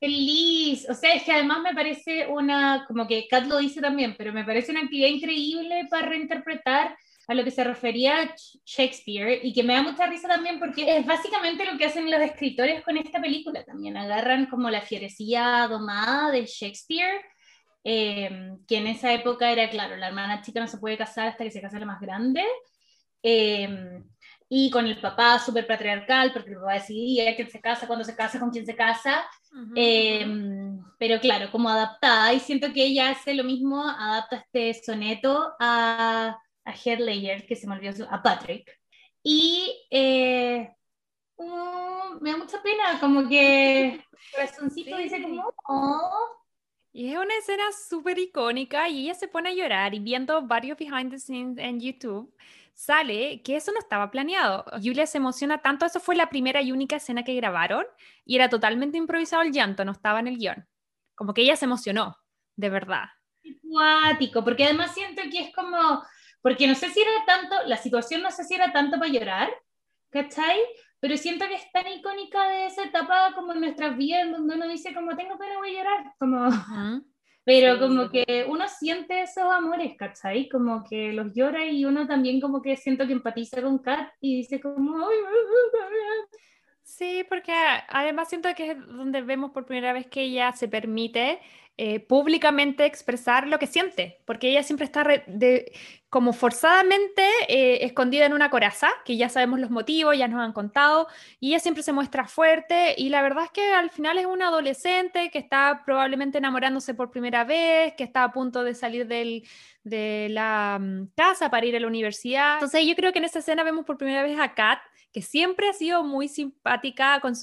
Feliz, o sea, es que además me parece una, como que Kat lo dice también, pero me parece una actividad increíble para reinterpretar a lo que se refería Shakespeare y que me da mucha risa también porque es básicamente lo que hacen los escritores con esta película también, agarran como la fierecilla domada de Shakespeare, eh, que en esa época era, claro, la hermana chica no se puede casar hasta que se casa la más grande, Em, y con el papá súper patriarcal, porque el papá decidía quién se casa, cuándo se casa, con quién se casa. Em, pero claro, como adaptada, y siento que ella hace lo mismo, adapta este soneto a, a Heath Ledger, que se me olvidó, a Patrick. Y eh, mm, me da mucha pena, como que corazoncito dice como, oh".
Y es una escena súper icónica y ella se pone a llorar y viendo varios behind the scenes en YouTube, sale que eso no estaba planeado. Julia se emociona tanto, eso fue la primera y única escena que grabaron y era totalmente improvisado el llanto, no estaba en el guion. Como que ella se emocionó, de verdad.
Cuático, porque además siento que es como, porque no sé si era tanto, la situación no sé si era tanto para llorar, ¿cachai? Pero siento que es tan icónica de esa etapa como en nuestras vidas, donde uno dice como tengo pena, voy a llorar, como... Pero como que uno siente esos amores, ¿cachai? Como que los llora y uno también como que siento que empatiza con Kat y dice como...
Sí, porque además siento que es donde vemos por primera vez que ella se permite eh, públicamente expresar lo que siente, porque ella siempre está de, como forzadamente eh, escondida en una coraza, que ya sabemos los motivos, ya nos han contado, y ella siempre se muestra fuerte, y la verdad es que al final es una adolescente que está probablemente enamorándose por primera vez, que está a punto de salir del, de la mm, casa para ir a la universidad. Entonces yo creo que en esta escena vemos por primera vez a Kat, que siempre ha sido muy simpática, con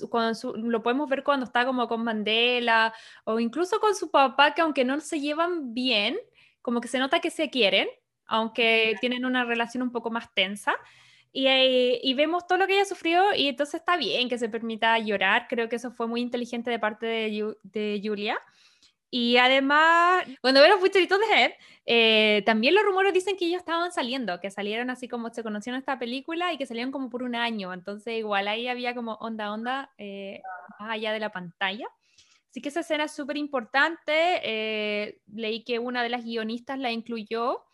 lo podemos ver cuando está como con Mandela o incluso con su papá, que aunque no se llevan bien, como que se nota que se quieren, aunque tienen una relación un poco más tensa. Y, eh, y, vemos todo lo que ella sufrió y entonces está bien que se permita llorar. Creo que eso fue muy inteligente de parte de, Julia. Y además, cuando veo los fucheritos de Head, eh, también los rumores dicen que ellos estaban saliendo, que salieron así como se conocieron esta película y que salieron como por un año. Entonces, igual ahí había como onda, onda, eh, más allá de la pantalla. Así que esa escena es súper importante. Eh, leí que una de las guionistas la incluyó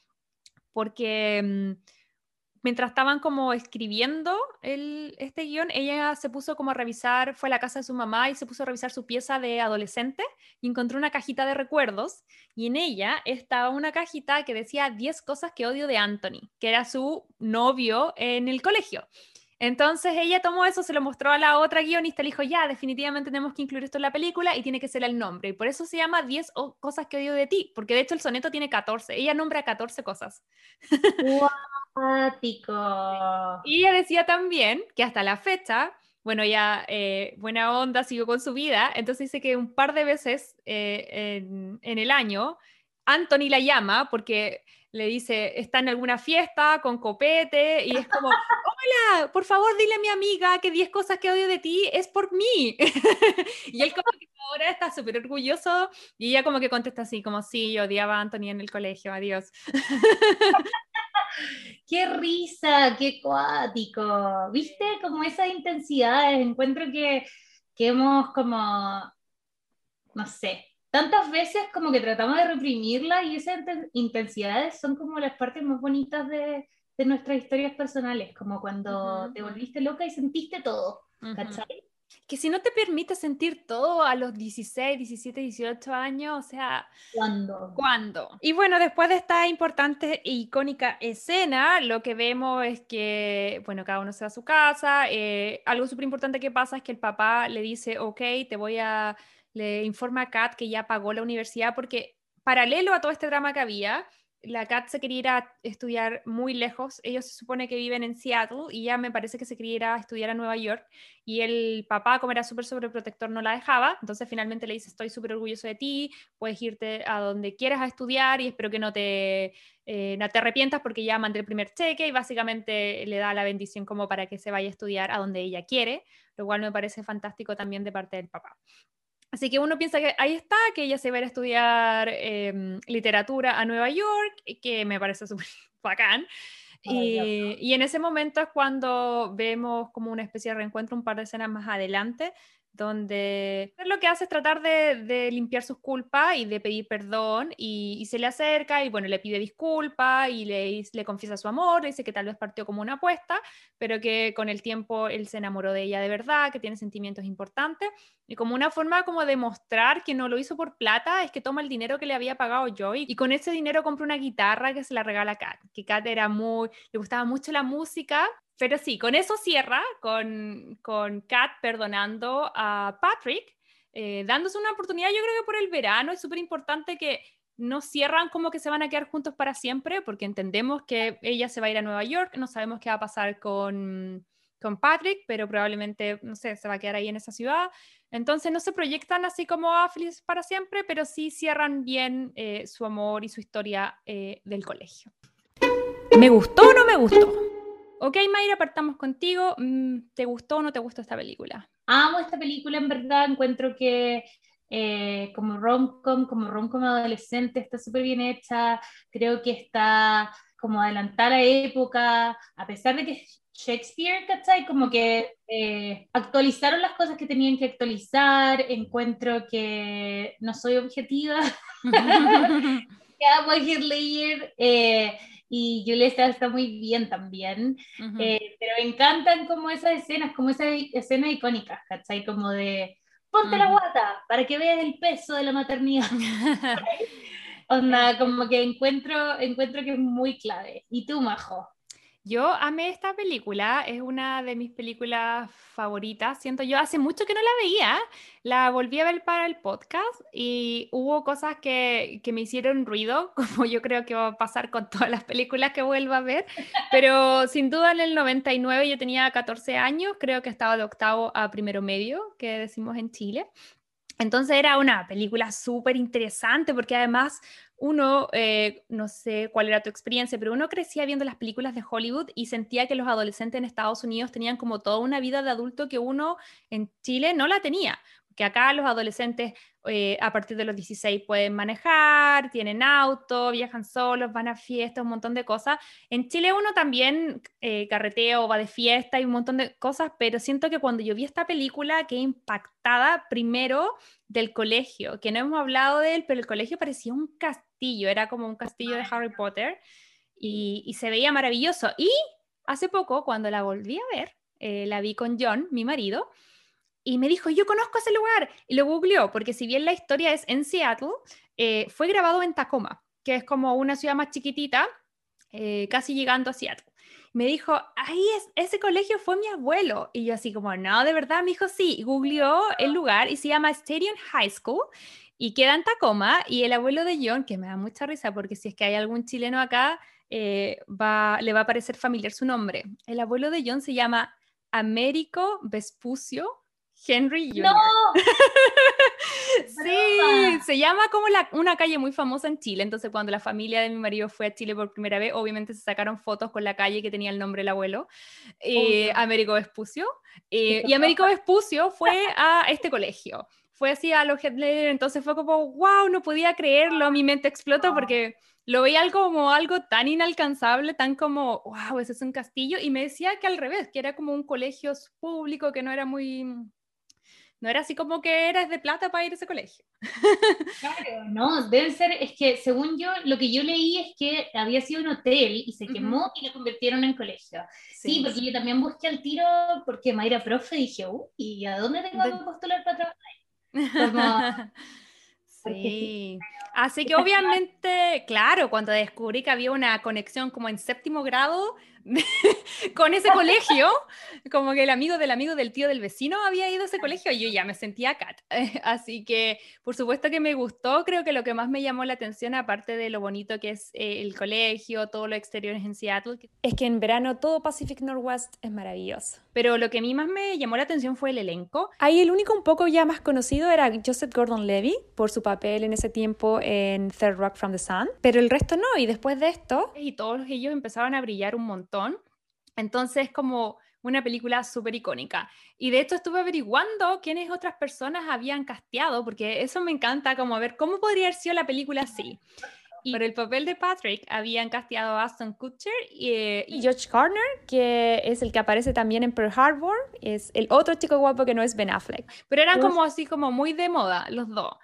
porque mm, mientras estaban como escribiendo el, este guion, ella se puso como a revisar, fue a la casa de su mamá y se puso a revisar su pieza de adolescente y encontró una cajita de recuerdos y en ella estaba una cajita que decía 10 cosas que odio de Anthony, que era su novio en el colegio. Entonces ella tomó eso, se lo mostró a la otra guionista, le dijo, ya, definitivamente tenemos que incluir esto en la película y tiene que ser el nombre. Y por eso se llama 10 cosas que odio de ti, porque de hecho el soneto tiene 14. Ella nombra 14 cosas. Y ella decía también que hasta la fecha, bueno, ya eh, buena onda siguió con su vida, entonces dice que un par de veces eh, en, en el año, Anthony la llama porque le dice, está en alguna fiesta con copete y es como, hola, por favor dile a mi amiga que 10 cosas que odio de ti es por mí. y él como que ahora está súper orgulloso y ella como que contesta así, como, sí, yo odiaba a Anthony en el colegio, adiós.
qué risa, qué cuático. ¿Viste? Como esas intensidades, encuentro que, que hemos como, no sé, tantas veces como que tratamos de reprimirla y esas intensidades son como las partes más bonitas de, de nuestras historias personales, como cuando te volviste loca y sentiste todo, ¿cachai?
Que si no te permite sentir todo a los 16, 17, 18 años, o sea...
¿Cuándo?
¿Cuándo? Y bueno, después de esta importante e icónica escena, lo que vemos es que, bueno, cada uno se va a su casa. Eh, algo súper importante que pasa es que el papá le dice, ok, te voy a le informa a Kat que ya pagó la universidad porque paralelo a todo este drama que había, la Kat se quería ir a estudiar muy lejos. Ellos se supone que viven en Seattle y ya me parece que se quería ir a estudiar a Nueva York. Y el papá, como era súper sobreprotector, no la dejaba. Entonces finalmente le dice, estoy súper orgulloso de ti, puedes irte a donde quieras a estudiar y espero que no te, eh, no te arrepientas porque ya mandé el primer cheque y básicamente le da la bendición como para que se vaya a estudiar a donde ella quiere, lo cual me parece fantástico también de parte del papá. Así que uno piensa que ahí está, que ella se va a estudiar em, literatura a Nueva York, que me parece súper bacán. Y, y, en ese momento es cuando vemos como una especie de reencuentro un par de escenas más adelante, donde lo que hace es tratar de, limpiar sus culpas y de pedir perdón y, se le acerca y bueno, le pide disculpas y le, le confiesa su amor, dice que tal vez partió como una apuesta, pero que con el tiempo él se enamoró de ella de verdad, que tiene sentimientos importantes. Y como una forma como de mostrar que no lo hizo por plata es que toma el dinero que le había pagado Joy y con ese dinero compra una guitarra que se la regala a Kat, que Kat era muy, le gustaba mucho la música pero sí, con eso cierra, con, con Kat perdonando a Patrick, eh, dándose una oportunidad, yo creo que por el verano es súper importante que no cierran como que se van a quedar juntos para siempre, porque entendemos que ella se va a ir a Nueva York, no sabemos qué va a pasar con, con Patrick, pero probablemente, no sé, se va a quedar ahí en esa ciudad. Entonces no se proyectan así como a felices para siempre, pero sí cierran bien eh, su amor y su historia eh, del colegio. ¿Me gustó o no me gustó? Ok, Mayra, partamos contigo. Mm, ¿Te gustó o no te gustó esta película?
Amo esta película, en verdad. Encuentro que eh, como rom-com, como rom-com adolescente, está súper bien hecha. Creo que está como adelantada la época, a pesar de que Shakespeare, ¿cachai? Como que eh, actualizaron las cosas que tenían que actualizar. Encuentro que no soy objetiva. que amo a eh, y Julia está muy bien también, eh, pero me encantan como esas escenas, como esas escenas icónicas, ¿cachai? Como de, ponte la guata para que veas el peso de la maternidad. Onda, como que encuentro, encuentro que es muy clave. ¿Y tú, Majo?
Yo amé esta película, es una de mis películas favoritas. Siento yo, hace mucho que no la veía, la volví a ver para el podcast y hubo cosas que, que me hicieron ruido, como yo creo que va a pasar con todas las películas que vuelva a ver. Pero sin duda en el 99 yo tenía 14 años, creo que estaba de octavo a primero medio, que decimos en Chile. Entonces era una película súper interesante porque además uno, eh, no sé cuál era tu experiencia, pero uno crecía viendo las películas de Hollywood y sentía que los adolescentes en Estados Unidos tenían como toda una vida de adulto que uno en Chile no la tenía que acá los adolescentes eh, a partir de los 16 pueden manejar, tienen auto, viajan solos, van a fiestas, un montón de cosas. En Chile uno también eh, carretea o va de fiesta y un montón de cosas, pero siento que cuando yo vi esta película quedé impactada primero del colegio, que no hemos hablado de él, pero el colegio parecía un castillo, era como un castillo de Harry Potter y, y se veía maravilloso. Y hace poco, cuando la volví a ver, eh, la vi con John, mi marido, y me dijo, yo conozco ese lugar. Y lo googleó, porque si bien la historia es en Seattle, eh, fue grabado en Tacoma, que es como una ciudad más chiquitita, eh, casi llegando a Seattle. Me dijo, ahí es, ese colegio fue mi abuelo. Y yo así como, no, de verdad, me dijo, sí. Googleó el lugar y se llama Stadium High School y queda en Tacoma. Y el abuelo de John, que me da mucha risa, porque si es que hay algún chileno acá, eh, va, le va a parecer familiar su nombre. El abuelo de John se llama Américo Vespucio Henry Jr. ¡No! sí, se llama como una calle muy famosa en Chile. Entonces, cuando la familia de mi marido fue a Chile por primera vez, obviamente se sacaron fotos con la calle que tenía el nombre del abuelo, eh, Américo Vespucio. Eh, y Américo Vespucio fue a este colegio. Fue así a los entonces fue como, wow, no podía creerlo, mi mente explotó porque lo veía como algo tan inalcanzable, tan como, wow, ese es un castillo, y me decía que al revés, que era como un colegio público que no era muy, no era así como que eras de plata para ir a ese colegio.
Claro, no, debe ser, es que según yo, lo que yo leí es que había sido un hotel y se quemó y lo convirtieron en colegio. Sí, porque yo también busqué el tiro, porque Mayra profe, dije, uy, ¿y a dónde tengo que postular para trabajar? Como,
Sí. Así que obviamente, claro, cuando descubrí que había una conexión como en séptimo grado con ese colegio, como que el amigo del amigo del tío del vecino había ido a ese colegio y yo ya me sentía cat. Así que, por supuesto que me gustó, creo que lo que más me llamó la atención, aparte de lo bonito que es eh, el colegio, todo lo exterior en Seattle, es que en verano todo Pacific Northwest es maravilloso. Pero lo que a mí más me llamó la atención fue el elenco. Ahí el único un poco ya más conocido era Joseph Gordon-Levy por su papel en ese tiempo en Third Rock from the Sun, pero el resto no, y después de esto, y todos ellos empezaron a brillar un montón entonces, es como una película súper icónica. Y de hecho estuve averiguando quiénes otras personas habían casteado, porque eso me encanta, como ver cómo podría haber sido la película así. Y por el papel de Patrick habían casteado a Aston Kutcher y, eh, y, George Garner, que es el que aparece también en Pearl Harbor, es el otro chico guapo que no es Ben Affleck. Pero eran como así como muy de moda los dos.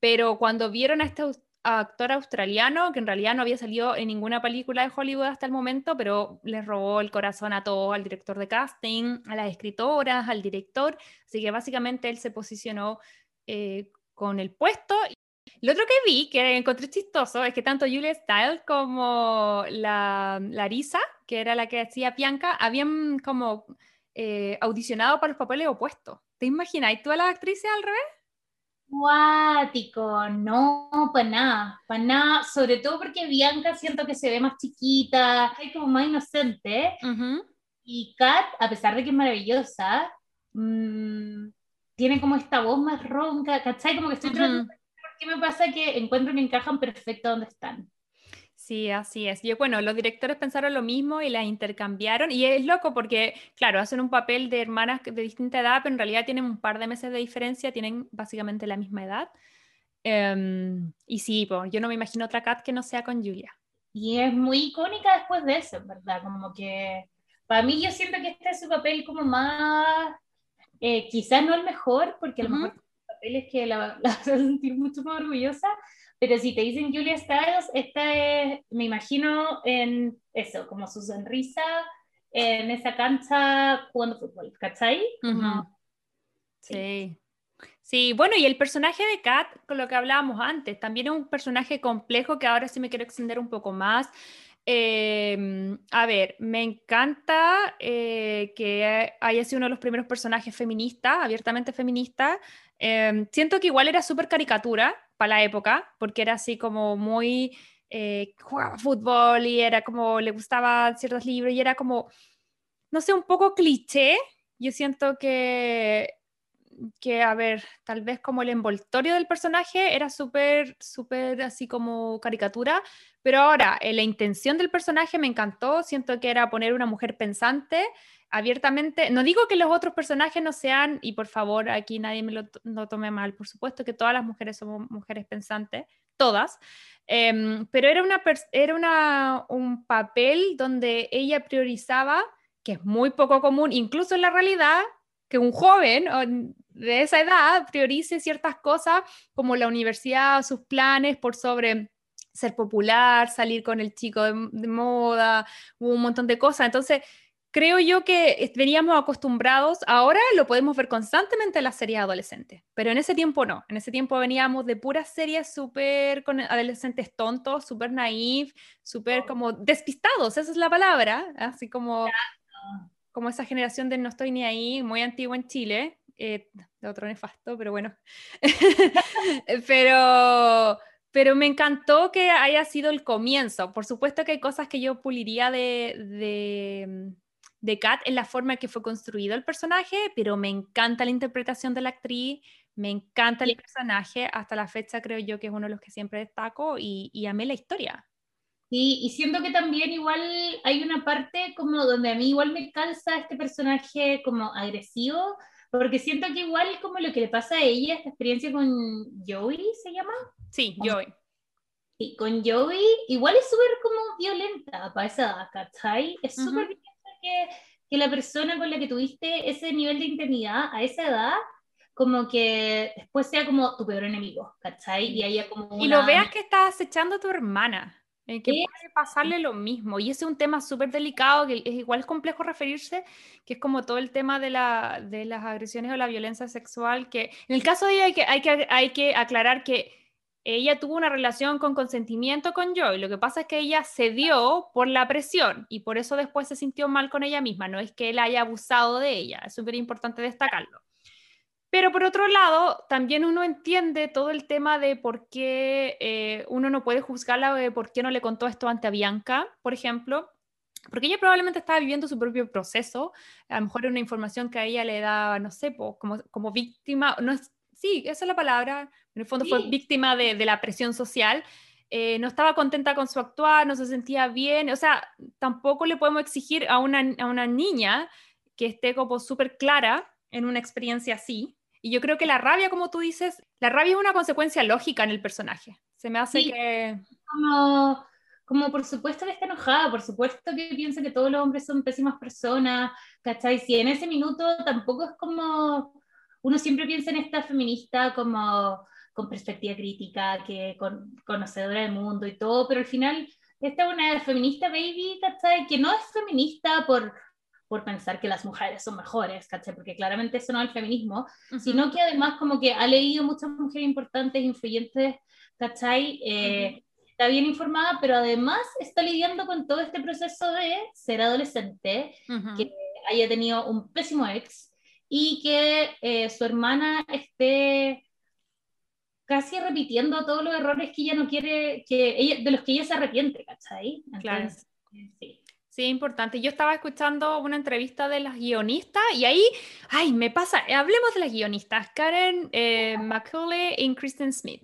Pero cuando vieron a este actor australiano que en realidad no había salido en ninguna película de Hollywood hasta el momento, pero les robó el corazón a todo, al director de casting, a las escritoras, al director. Así que básicamente él se posicionó eh, con el puesto. Lo otro que vi, que encontré chistoso, es que tanto Julia Stiles como la Larisa, que era la que hacía Bianca, habían como eh, audicionado para los papeles opuestos. ¿Te tú a las actrices al revés?
Cuático, no, para nada, para nada, sobre todo porque Bianca siento que se ve más chiquita, es como más inocente, y Kat, a pesar de que es maravillosa, mm, tiene como esta voz más ronca, ¿cachai? Como que estoy tratando, ¿qué me pasa? Que encuentro que encajan perfecto donde están.
Sí, así es. Yo, bueno, los directores pensaron lo mismo y las intercambiaron. Y es loco porque, claro, hacen un papel de hermanas de distinta edad, pero en realidad tienen un par de meses de diferencia, tienen básicamente la misma edad. Em, y sí, pues, yo no me imagino otra Cat que no sea con Julia.
Y es muy icónica después de eso, ¿verdad? Como que, para mí yo siento que este es su papel como más, eh, quizás no el mejor, porque a lo mejor papeles que la, la hace sentir mucho más orgullosa, pero si te dicen Julia Stiles, esta es, me imagino en eso, como su sonrisa en esa cancha jugando fútbol, ¿cachai?
sí. sí. bueno, y el personaje de Kat, con lo que hablábamos antes, también es un personaje complejo que ahora sí me quiero extender un poco más. Em, a ver, me encanta eh, que haya sido uno de los primeros personajes feministas, abiertamente feminista. Em, siento que igual era súper caricatura, para la época, porque era así como muy, eh, jugaba fútbol y era como, le gustaban ciertos libros y era como, no sé, un poco cliché. Yo siento que, que a ver, tal vez como el envoltorio del personaje era súper, súper así como caricatura, pero ahora eh, la intención del personaje me encantó, siento que era poner una mujer pensante, abiertamente, no digo que los otros personajes no sean, y por favor aquí nadie me lo tome mal, por supuesto que todas las mujeres somos mujeres pensantes, todas, em, pero era, una, era una, un papel donde ella priorizaba, que es muy poco común, incluso en la realidad, que un joven de esa edad priorice ciertas cosas como la universidad, sus planes por sobre ser popular, salir con el chico de, de moda, un montón de cosas. Entonces, creo yo que veníamos acostumbrados, ahora lo podemos ver constantemente en las series adolescentes, pero en ese tiempo no, en ese tiempo veníamos de puras series súper con adolescentes tontos, súper naif, súper oh. como despistados, esa es la palabra, así como, como esa generación de no estoy ni ahí, muy antigua en Chile, eh, de otro nefasto, pero bueno, pero pero me encantó que haya sido el comienzo. Por supuesto que hay cosas que yo puliría de, de, de Kat en la forma en que fue construido el personaje, pero me encanta la interpretación de la actriz, me encanta el personaje. Hasta la fecha creo yo que es uno de los que siempre destaco y, y amé la historia.
Sí, y siento que también igual hay una parte como donde a mí igual me calza este personaje como agresivo, porque siento que igual como lo que le pasa a ella, esta experiencia con Joey, ¿se llama?
Sí, Joey.
Y con Joey, igual es súper como violenta para esa edad, ¿cachai? Es súper que, que la persona con la que tuviste ese nivel de intimidad a esa edad como que después sea como tu peor enemigo, ¿cachai? Y haya como
Y lo veas que estás echando a tu hermana, eh, que puede pasarle lo mismo. Y ese es un tema súper delicado, que es igual complejo referirse, que es como todo el tema de, la, de las agresiones o la violencia sexual, que en el caso de ella hay que, hay que, hay que aclarar que ella tuvo una relación con consentimiento con Joy. Lo que pasa es que ella cedió por la presión y por eso después se sintió mal con ella misma. No es que él haya abusado de ella. Es súper importante destacarlo. Pero por otro lado, también uno entiende todo el tema de por qué eh, uno no puede juzgarla de por qué no le contó esto ante a Bianca, por ejemplo. Porque ella probablemente estaba viviendo su propio proceso. A lo mejor era una información que a ella le daba, no sé, como, como víctima. No es, sí, esa es la palabra, en el fondo fue víctima de, la presión social, eh, no estaba contenta con su actuar, no se sentía bien, o sea, tampoco le podemos exigir a una, a una niña que esté como súper clara en una experiencia así. Y yo creo que la rabia, como tú dices, la rabia es una consecuencia lógica en el personaje. Se me hace que...
Como, como por supuesto que está enojada, por supuesto que piensa que todos los hombres son pésimas personas, ¿cachai? Si en ese minuto tampoco es como uno siempre piensa en esta feminista como con perspectiva crítica, que con, conocedora del mundo y todo, pero al final esta es una feminista baby, ¿cachai? Que no es feminista por, por pensar que las mujeres son mejores, ¿cachai? Porque claramente eso no es el feminismo, sino que además como que ha leído muchas mujeres importantes, influyentes, ¿cachai? Eh, está bien informada, pero además está lidiando con todo este proceso de ser adolescente, que haya tenido un pésimo ex, y que eh, su hermana esté casi repitiendo todos los errores que ella no quiere, que ella, de los que ella se arrepiente, ¿cachai?
claro. Sí. Sí, importante. Yo estaba escuchando una entrevista de las guionistas y ahí, ay, me pasa, hablemos de las guionistas, Karen eh, McCulley y Kristen Smith.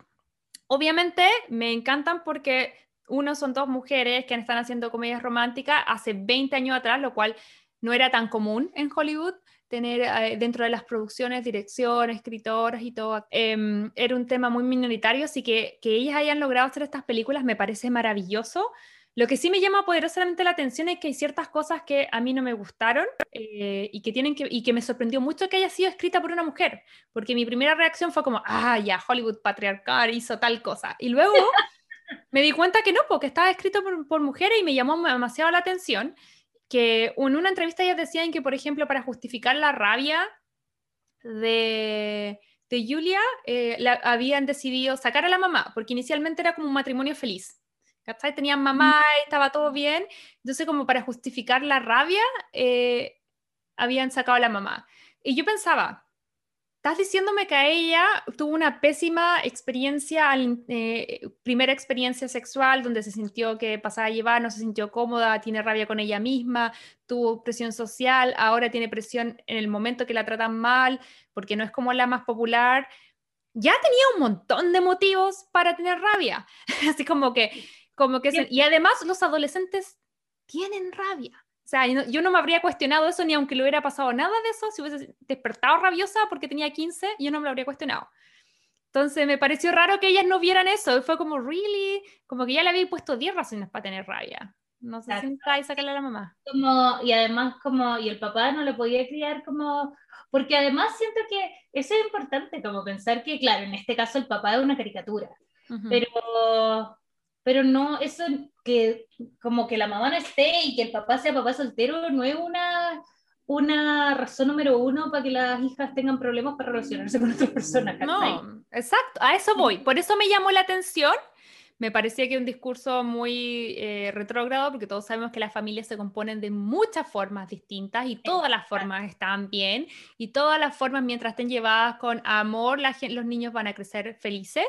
Obviamente me encantan porque uno son dos mujeres que están haciendo comedias románticas hace 20 años atrás, lo cual no era tan común en Hollywood tener eh, dentro de las producciones, dirección, escritoras y todo. Em, era un tema muy minoritario, así que que ellas hayan logrado hacer estas películas me parece maravilloso. Lo que sí me llama poderosamente la atención es que hay ciertas cosas que a mí no me gustaron eh, y, que tienen que, y que me sorprendió mucho que haya sido escrita por una mujer, porque mi primera reacción fue como, ah, ya, Hollywood patriarcal hizo tal cosa. Y luego me di cuenta que no, porque estaba escrito por, por mujeres y me llamó demasiado la atención que en una entrevista ellas decían que, por ejemplo, para justificar la rabia de, de Julia, eh, la, habían decidido sacar a la mamá, porque inicialmente era como un matrimonio feliz. ¿Cachai? Tenían mamá y estaba todo bien. Entonces, como para justificar la rabia, eh, habían sacado a la mamá. Y yo pensaba, Estás diciéndome que ella tuvo una pésima experiencia, eh, primera experiencia sexual, donde se sintió que pasaba a llevar, no se sintió cómoda, tiene rabia con ella misma, tuvo presión social, ahora tiene presión en el momento que la tratan mal, porque no es como la más popular. Ya tenía un montón de motivos para tener rabia. Así como que, como que, y además los adolescentes tienen rabia. O sea, yo no me habría cuestionado eso ni aunque le hubiera pasado nada de eso, si hubiese despertado rabiosa porque tenía 15, yo no me lo habría cuestionado. Entonces me pareció raro que ellas no vieran eso. Fue como, ¿really? Como que ya le había puesto 10 razones para tener rabia. No se sienta y sacarle a la mamá.
Como, y además, como, y el papá no le podía criar como. Porque además siento que eso es importante, como pensar que, claro, en este caso el papá es una caricatura. Pero pero no, eso que como que la mamá no esté y que el papá sea papá soltero no es una, una razón número uno para que las hijas tengan problemas para relacionarse con otras personas.
No, exacto, a eso voy. Por eso me llamó la atención me parecía que un discurso muy eh, retrógrado, porque todos sabemos que las familias se componen de muchas formas distintas y todas las formas están bien y todas las formas, mientras estén llevadas con amor, los niños van a crecer felices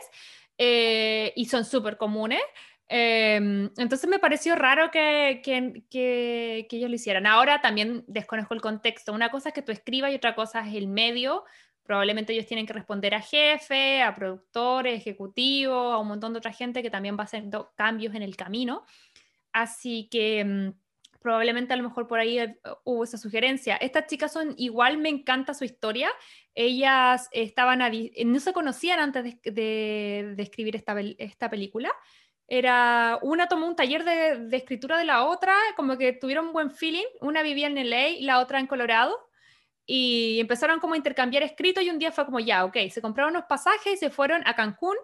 eh, y son súper comunes. Em, entonces me pareció raro que, que, que, ellos lo hicieran. Ahora también desconozco el contexto. Una cosa es que tú escribas y otra cosa es el medio Probablemente ellos tienen que responder a jefe, a productores, ejecutivos, a un montón de otra gente que también va haciendo cambios en el camino. Así que mm, probablemente a lo mejor por ahí eh, hubo esa sugerencia. Estas chicas son igual, me encanta su historia. Ellas estaban, no se conocían antes de, escribir esta, esta película era una tomó un taller de, de, escritura de la otra, como que tuvieron un buen feeling, una vivía en LA la otra en Colorado, y empezaron como a intercambiar escritos y un día fue como, ya, ok, se compraron unos pasajes y se fueron a Cancún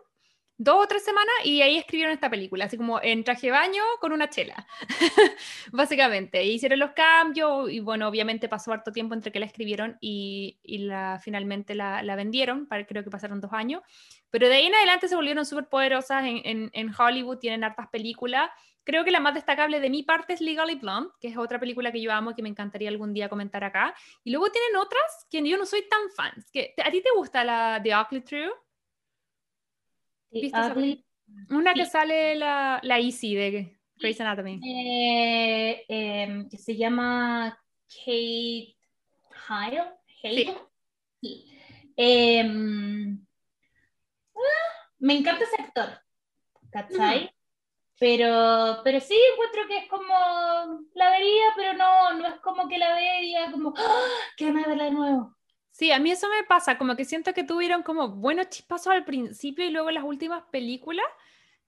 dos o tres semanas y ahí escribieron esta película, así como en traje de baño con una chela, básicamente. E hicieron los cambios y bueno, obviamente pasó harto tiempo entre que la escribieron y, y la, finalmente la, vendieron, creo que pasaron dos años, pero de ahí en adelante se volvieron súper poderosas en, en, en Hollywood, tienen hartas películas Creo que la más destacable de mi parte es Legally Blonde, que es otra película que yo amo que me encantaría algún día comentar acá. Y luego tienen otras que yo no soy tan fan. ¿A ti te gusta la de Ugly True? Una que sale la, la Easy de Grey's Anatomy.
Eh, em, que se llama Kate Hale. Sí. Em, ah, me encanta ese actor. ¿Cachai? Pero, pero sí encuentro que es como, la vería, pero no, no es como que la vería como, ¡Ah! que me verla de nuevo.
Sí, a mí eso me pasa, como que siento que tuvieron como buenos chispazos al principio y luego las últimas películas,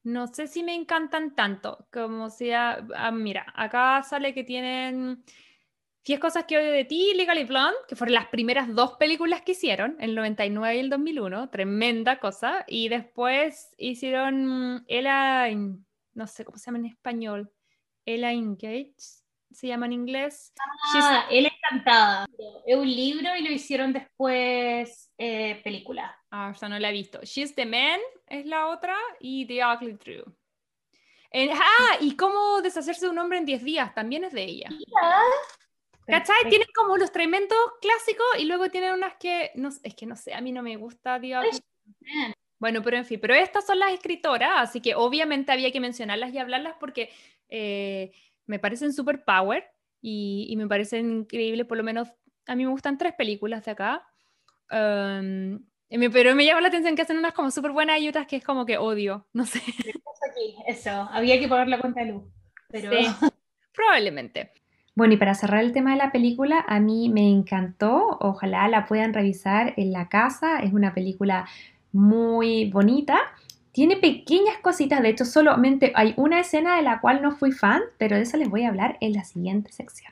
no sé si me encantan tanto, como sea, ah, mira, acá sale que tienen 10 cosas que odio de ti, Legally Blonde, que fueron las primeras dos películas que hicieron, el 99 y el 2001, tremenda cosa, y después hicieron Ella no sé cómo se llama en español, Elaine Gates, se llama en inglés.
Ah, él encantada. Es un libro y lo hicieron después eh, película.
Ah, o sea, no la he visto. She's the Man es la otra y The Ugly True. ah, y cómo deshacerse de un hombre en 10 días, también es de ella. ¿Cachai? Tienen como los tremendos clásicos y luego tienen unas que, no, es que no sé, a mí no me gusta The Ugly bueno, pero en fin, pero estas son las escritoras, así que obviamente había que mencionarlas y hablarlas porque eh, me parecen super power y, me parecen increíbles, por lo menos a mí me gustan tres películas de acá. Um, pero me llama la atención que hacen unas como súper buenas y otras que es como que odio, no sé.
Eso, había que pagar la cuenta de luz. Pero...
probablemente.
Bueno, y para cerrar el tema de la película, a mí me encantó, ojalá la puedan revisar en la casa, es una película muy bonita. Tiene pequeñas cositas, de hecho solamente hay una escena de la cual no fui fan, pero de eso les voy a hablar en la siguiente sección.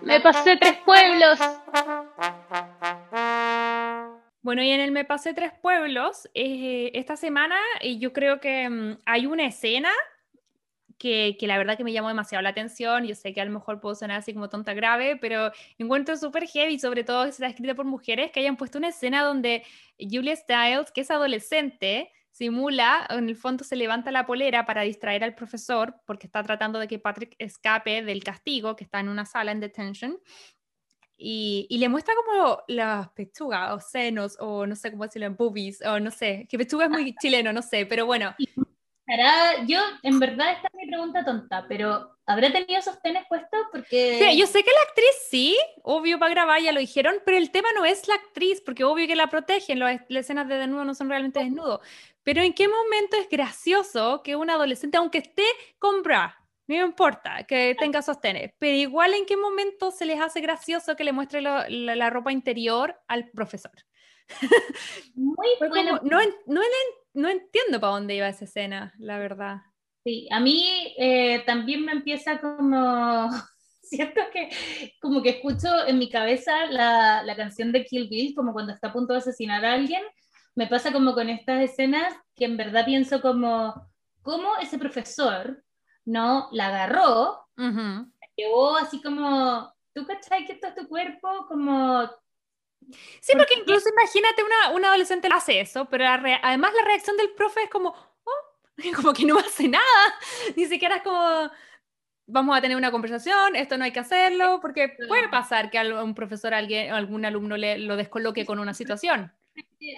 Me pasé tres pueblos.
Bueno, y en el Me Pasé Tres Pueblos, eh, esta semana yo creo que mm, hay una escena que, la verdad que me llamó demasiado la atención. Yo sé que a lo mejor puedo sonar así como tonta grave, pero encuentro súper heavy, sobre todo que está escrita por mujeres, que hayan puesto una escena donde Julia Stiles, que es adolescente, simula, en el fondo se levanta la polera para distraer al profesor, porque está tratando de que Patrick escape del castigo, que está en una sala en detention. Y, y, le muestra como las pechugas o senos o no sé cómo decirlo, boobies o no sé, que pechuga es muy chileno, no sé, pero bueno,
yo, en verdad, esta es mi pregunta tonta, pero ¿habrá tenido sostenes puestos? Porque...
Sí, yo sé que la actriz sí, obvio para grabar, ya lo dijeron, pero el tema no es la actriz, porque obvio que la protegen, las escenas de desnudo no son realmente desnudos. Pero ¿en qué momento es gracioso que un adolescente, aunque esté con bra, no importa que tenga sostenes, pero igual en qué momento se les hace gracioso que le muestre la, ropa interior al profesor?
Muy bueno.
no, no, no entiendo para dónde iba esa escena, la verdad.
Sí, a mí eh, también me empieza como, siento que como que escucho en mi cabeza la, la, canción de Kill Bill, como cuando está a punto de asesinar a alguien, me pasa como con estas escenas que en verdad pienso como, ¿cómo ese profesor no la agarró, la llevó así como, ¿tú cachai que esto es tu cuerpo? Como...
Sí, porque incluso imagínate una, una adolescente hace eso, pero además la reacción del profe es como, oh", como que no hace nada, ni siquiera es como, vamos a tener una conversación, esto no hay que hacerlo, porque puede pasar que a un profesor, alguien, algún alumno le, lo descoloque con una situación.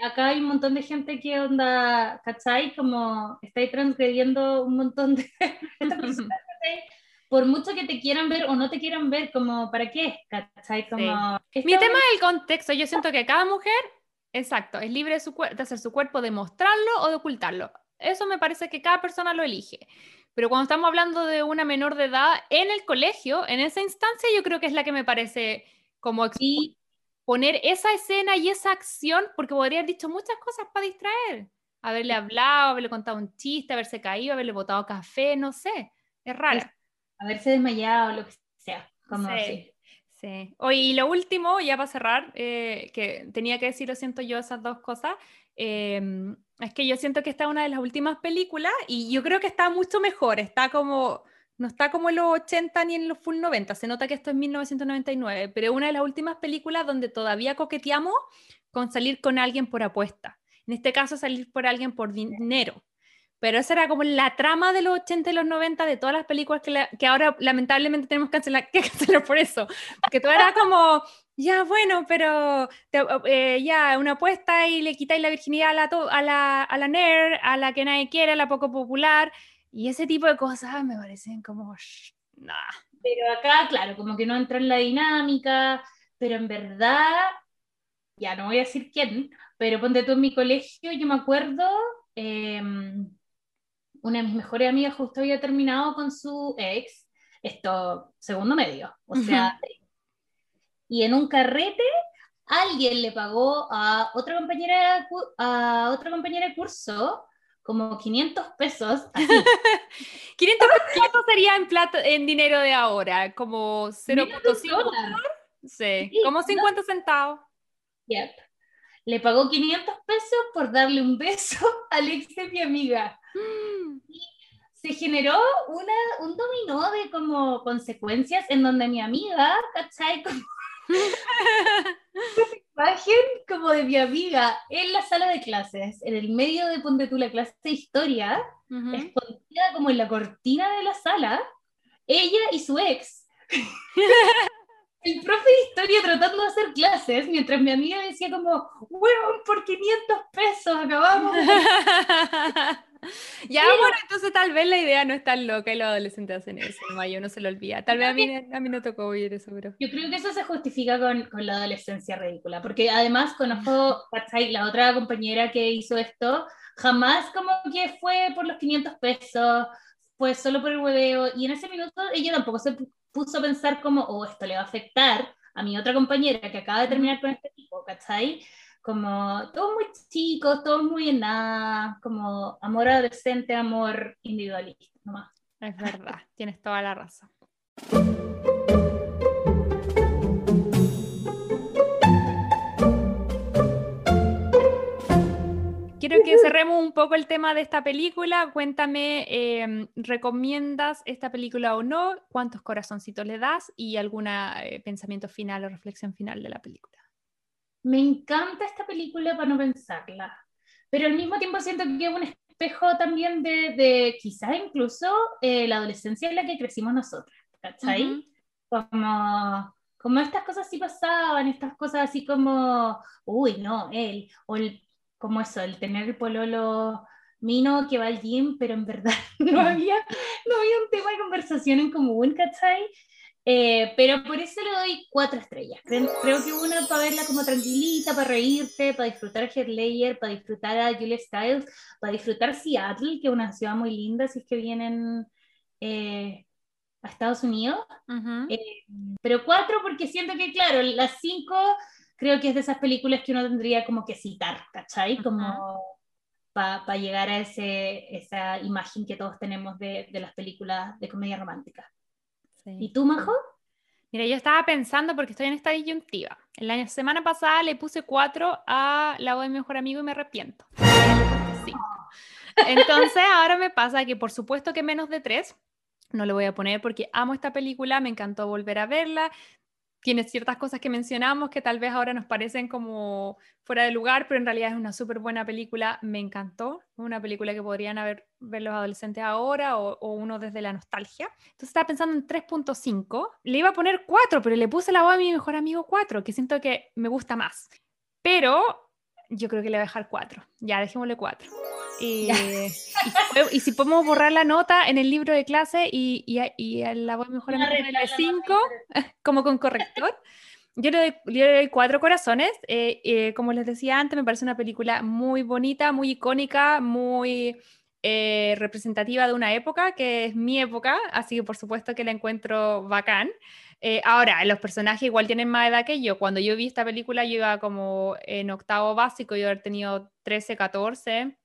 Acá hay un montón de gente que onda, ¿cachai? Como estáis transgrediendo un montón de por mucho que te quieran ver o no te quieran ver, como, ¿para qué? ¿cachai? Como,
Mi tema es el contexto. Yo siento que cada mujer, exacto, es libre de, su de hacer su cuerpo, de mostrarlo o de ocultarlo. Eso me parece que cada persona lo elige. Pero cuando estamos hablando de una menor de edad en el colegio, en esa instancia, yo creo que es la que me parece como poner esa escena y esa acción, porque podría haber dicho muchas cosas para distraer. Haberle hablado, haberle contado un chiste, haberse caído, haberle botado café, no sé. Es raro.
Haberse desmayado, lo que sea. Como
sí. Sí. Oye, y lo último, ya para cerrar, eh, que tenía que decir, lo siento yo, esas dos cosas. Em, es que yo siento que esta es una de las últimas películas y yo creo que está mucho mejor. Está como no está como en los 80 ni en los full 90, se nota que esto es 1999, pero es una de las últimas películas donde todavía coqueteamos con salir con alguien por apuesta. En este caso, salir por alguien por dinero. Pero esa era como la trama de los 80 y los 90 de todas las películas que, que ahora lamentablemente tenemos que cancelar, que cancelar por eso. Porque todo era como, ya bueno, pero eh, ya una apuesta y le quitáis la virginidad a la, a, la, a la nerd, a la que nadie quiere, a la poco popular. Y ese tipo de cosas me parecen como, nada.
Pero acá, claro, como que no entra en la dinámica, pero en verdad, ya no voy a decir quién, pero ponte tú en mi colegio, yo me acuerdo, em, una de mis mejores amigas justo había terminado con su ex, esto, segundo medio, o sea, y en un carrete alguien le pagó a otra compañera, a otra compañera de curso como 500 pesos. 500
pesos sería en, plata, en dinero de ahora, como 0.5 Sí, como 50 centavos.
Yep. Le pagó 500 pesos por darle un beso a ex de mi amiga. Y se generó una, un dominó de como consecuencias en donde mi amiga, ¿cachai? Como imagen como de mi amiga en la sala de clases, en el medio de Ponte tú la clase de historia, escondida como en la cortina de la sala, ella y su ex. el profe de historia tratando de hacer clases, mientras mi amiga decía como, bueno, por 500 pesos acabamos.
ya, bueno, entonces tal vez la idea no es tan loca y los adolescentes hacen eso, yo no se lo olvida. Tal vez a mí, a mí no tocó oír eso, pero...
Yo creo que eso se justifica con, con la adolescencia ridícula, porque además conozco, la otra compañera que hizo esto, jamás como que fue por los 500 pesos, fue solo por el hueveo, y en ese minuto ella tampoco se puso a pensar como, oh, esto le va a afectar a mi otra compañera que acaba de terminar con este tipo, ¿cachai? Como todos muy chicos, todos muy en nada, como amor adolescente, amor individualista, nomás.
Es verdad, tienes toda la razón. Quiero que cerremos un poco el tema de esta película. Cuéntame, em, ¿recomiendas esta película o no? ¿Cuántos corazoncitos le das? Y algún eh, pensamiento final o reflexión final de la película
me encanta esta película para no pensarla, pero al mismo tiempo siento que es un espejo también de, de quizás incluso eh, la adolescencia en la que crecimos nosotros, ¿cachai? Como, como estas cosas sí pasaban, estas cosas así como, uy, no, él, o el, como eso, el tener el pololo mino que va al gym, pero en verdad no había, no había un tema de conversación en común, ¿cachai? Eh, pero por eso le doy cuatro estrellas. Creo, que una para verla como tranquilita, para reírte, para disfrutar a Heath para disfrutar a Julia Stiles, para disfrutar Seattle, que es una ciudad muy linda si es que vienen eh, a Estados Unidos. Eh, pero cuatro porque siento que, claro, las cinco creo que es de esas películas que uno tendría como que citar, ¿cachai? Como para llegar a ese, esa imagen que todos tenemos de, de las películas de comedia romántica. ¿Y tú, Majo?
Mira, yo estaba pensando porque estoy en esta disyuntiva. La semana pasada le puse 4 a la voz de mi mejor amigo y me arrepiento. Entonces ahora me pasa que por supuesto que menos de 3 no le voy a poner porque amo esta película, me encantó volver a verla tiene ciertas cosas que mencionamos que tal vez ahora nos parecen como fuera de lugar, pero en realidad es una súper buena película, me encantó, una película que podrían haber ver los adolescentes ahora o, uno desde la nostalgia. Entonces estaba pensando en 3.5, le iba a poner 4, pero le puse la voz a mi mejor amigo 4, que siento que me gusta más. Pero yo creo que le voy a dejar 4, ya dejémosle 4. Y, y, si podemos borrar la nota en el libro de clase y, y, la voy mejor a de 5, como con corrector. Yo le, doy, cuatro corazones. Eh, eh, como les decía antes, me parece una película muy bonita, muy icónica, muy eh, representativa de una época, que es mi época, así que por supuesto que la encuentro bacán. ahora, los personajes igual tienen más edad que yo. Cuando yo vi esta película, yo iba como en octavo básico, yo haber tenido 13, 14.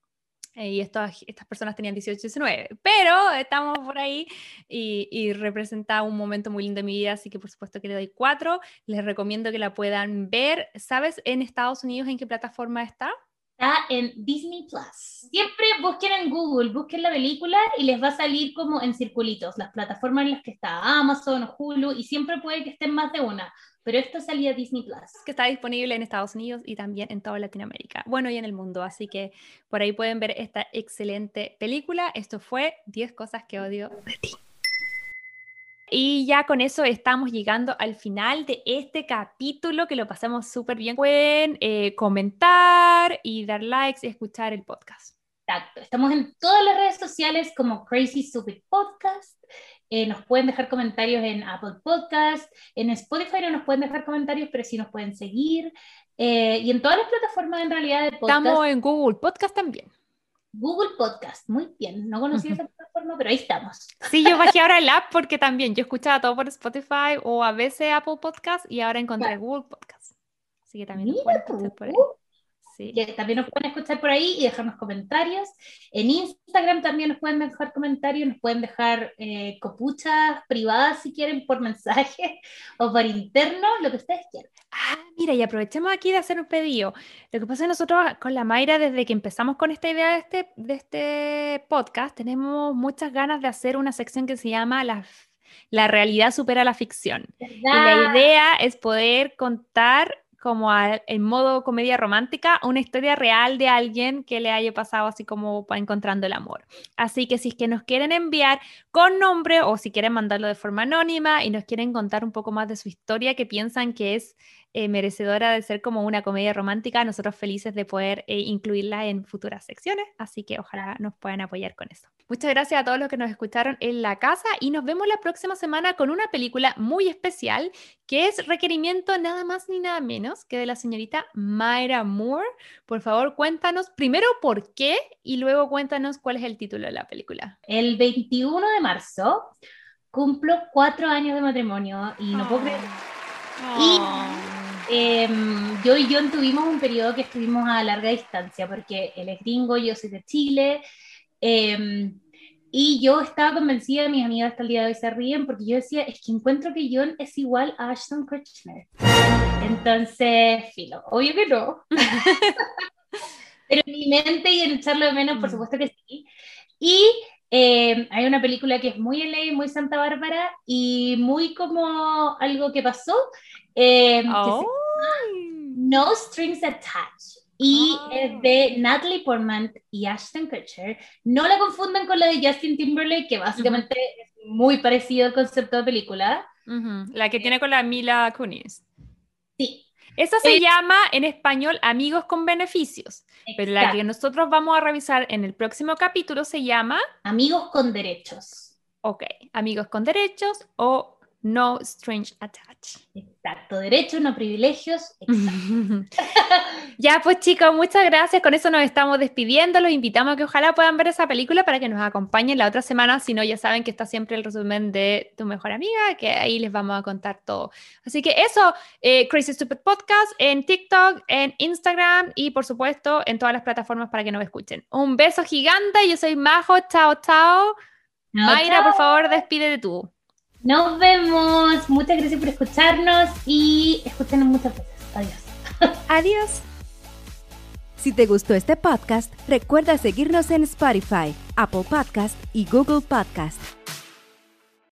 Eh, y estas, estas personas tenían 18, 19, pero estamos por ahí y, y, representa un momento muy lindo de mi vida, así que por supuesto que le doy 4, les recomiendo que la puedan ver, ¿sabes en Estados Unidos en qué plataforma está?
Está en Disney Plus. Siempre busquen en Google, busquen la película y les va a salir como en circulitos las plataformas en las que está Amazon, Hulu y siempre puede que estén más de una pero esto salía Disney Plus.
Que está disponible en Estados Unidos y también en toda Latinoamérica, bueno, y en el mundo, así que por ahí pueden ver esta excelente película. Esto fue 10 cosas que odio de ti. Y ya con eso estamos llegando al final de este capítulo, que lo pasamos súper bien. Pueden eh, comentar y dar likes y escuchar el podcast.
Exacto. Estamos en todas las redes sociales como Crazy Stupid Podcast. Eh, nos pueden dejar comentarios en Apple Podcast, en Spotify no nos pueden dejar comentarios, pero sí nos pueden seguir. Eh, y en todas las plataformas en realidad de
podcast. Estamos en Google Podcast también.
Google Podcast, muy bien. No conocía esa plataforma, pero ahí estamos.
Sí, yo bajé ahora el app porque también yo escuchaba todo por Spotify o a veces Apple Podcast y ahora encontré Google Podcast. Así que también Mira, por ahí.
También nos pueden escuchar por ahí y dejarnos comentarios. En Instagram también nos pueden dejar comentarios, nos pueden dejar eh, copuchas privadas si quieren por mensaje o por interno, lo que ustedes quieran.
Ah, mira, y aprovechemos aquí de hacer un pedido. Lo que pasa es que nosotros con la Mayra, desde que empezamos con esta idea de este, de este podcast, tenemos muchas ganas de hacer una sección que se llama la la realidad supera la ficción. Y la idea es poder contar como en modo comedia romántica, una historia real de alguien que le haya pasado así como encontrando el amor. Así que si es que nos quieren enviar con nombre o si quieren mandarlo de forma anónima y nos quieren contar un poco más de su historia que piensan que es eh, merecedora de ser como una comedia romántica, nosotros felices de poder eh, incluirla en futuras secciones, así que ojalá nos puedan apoyar con eso. Muchas gracias a todos los que nos escucharon en la casa y nos vemos la próxima semana con una película muy especial que es requerimiento nada más ni nada menos que de la señorita Myra Moore. Por favor, cuéntanos primero por qué y luego cuéntanos cuál es el título de la película.
El 21 de marzo cumplo cuatro años de matrimonio y no puedo creer. Y Em, yo y John tuvimos un periodo que estuvimos a larga distancia, porque él es gringo, yo soy de Chile, em, y yo estaba convencida, mis amigas hasta el día de hoy se ríen, porque yo decía, es que encuentro que John es igual a Ashton Kutcher. Entonces, filo, obvio que no. Pero en mi mente y en echarlo de menos, por mm. supuesto que sí. Y em, hay una película que es muy LA, muy Santa Bárbara y muy como algo que pasó, eh, no Strings Attached. Y es de Natalie Portman y Ashton Kutcher. No la confundan con la de Justin Timberlake, que básicamente es muy parecido al concepto de película.
La que tiene con la Mila Kunis.
Sí.
Esa se llama en español Amigos con Beneficios, pero la que nosotros vamos a revisar en el próximo capítulo se llama
Amigos con Derechos.
Ok, Amigos con Derechos o No Strange Attach.
Exacto, derechos, no privilegios.
ya, pues chicos, muchas gracias. Con eso nos estamos despidiendo. Los invitamos a que ojalá puedan ver esa película para que nos acompañen la otra semana. Si no, ya saben que está siempre el resumen de tu mejor amiga, que ahí les vamos a contar todo. Así que eso, eh, Crazy Stupid Podcast en TikTok, en Instagram y por supuesto en todas las plataformas para que nos escuchen. Un beso gigante. Yo soy Majo. Chao, chao. Mayra, por favor, despídete tú.
Nos vemos. Muchas gracias por escucharnos y escúchenos muchas veces. Adiós.
Adiós. Si te gustó este podcast, recuerda seguirnos en Spotify, Apple Podcast y Google Podcast.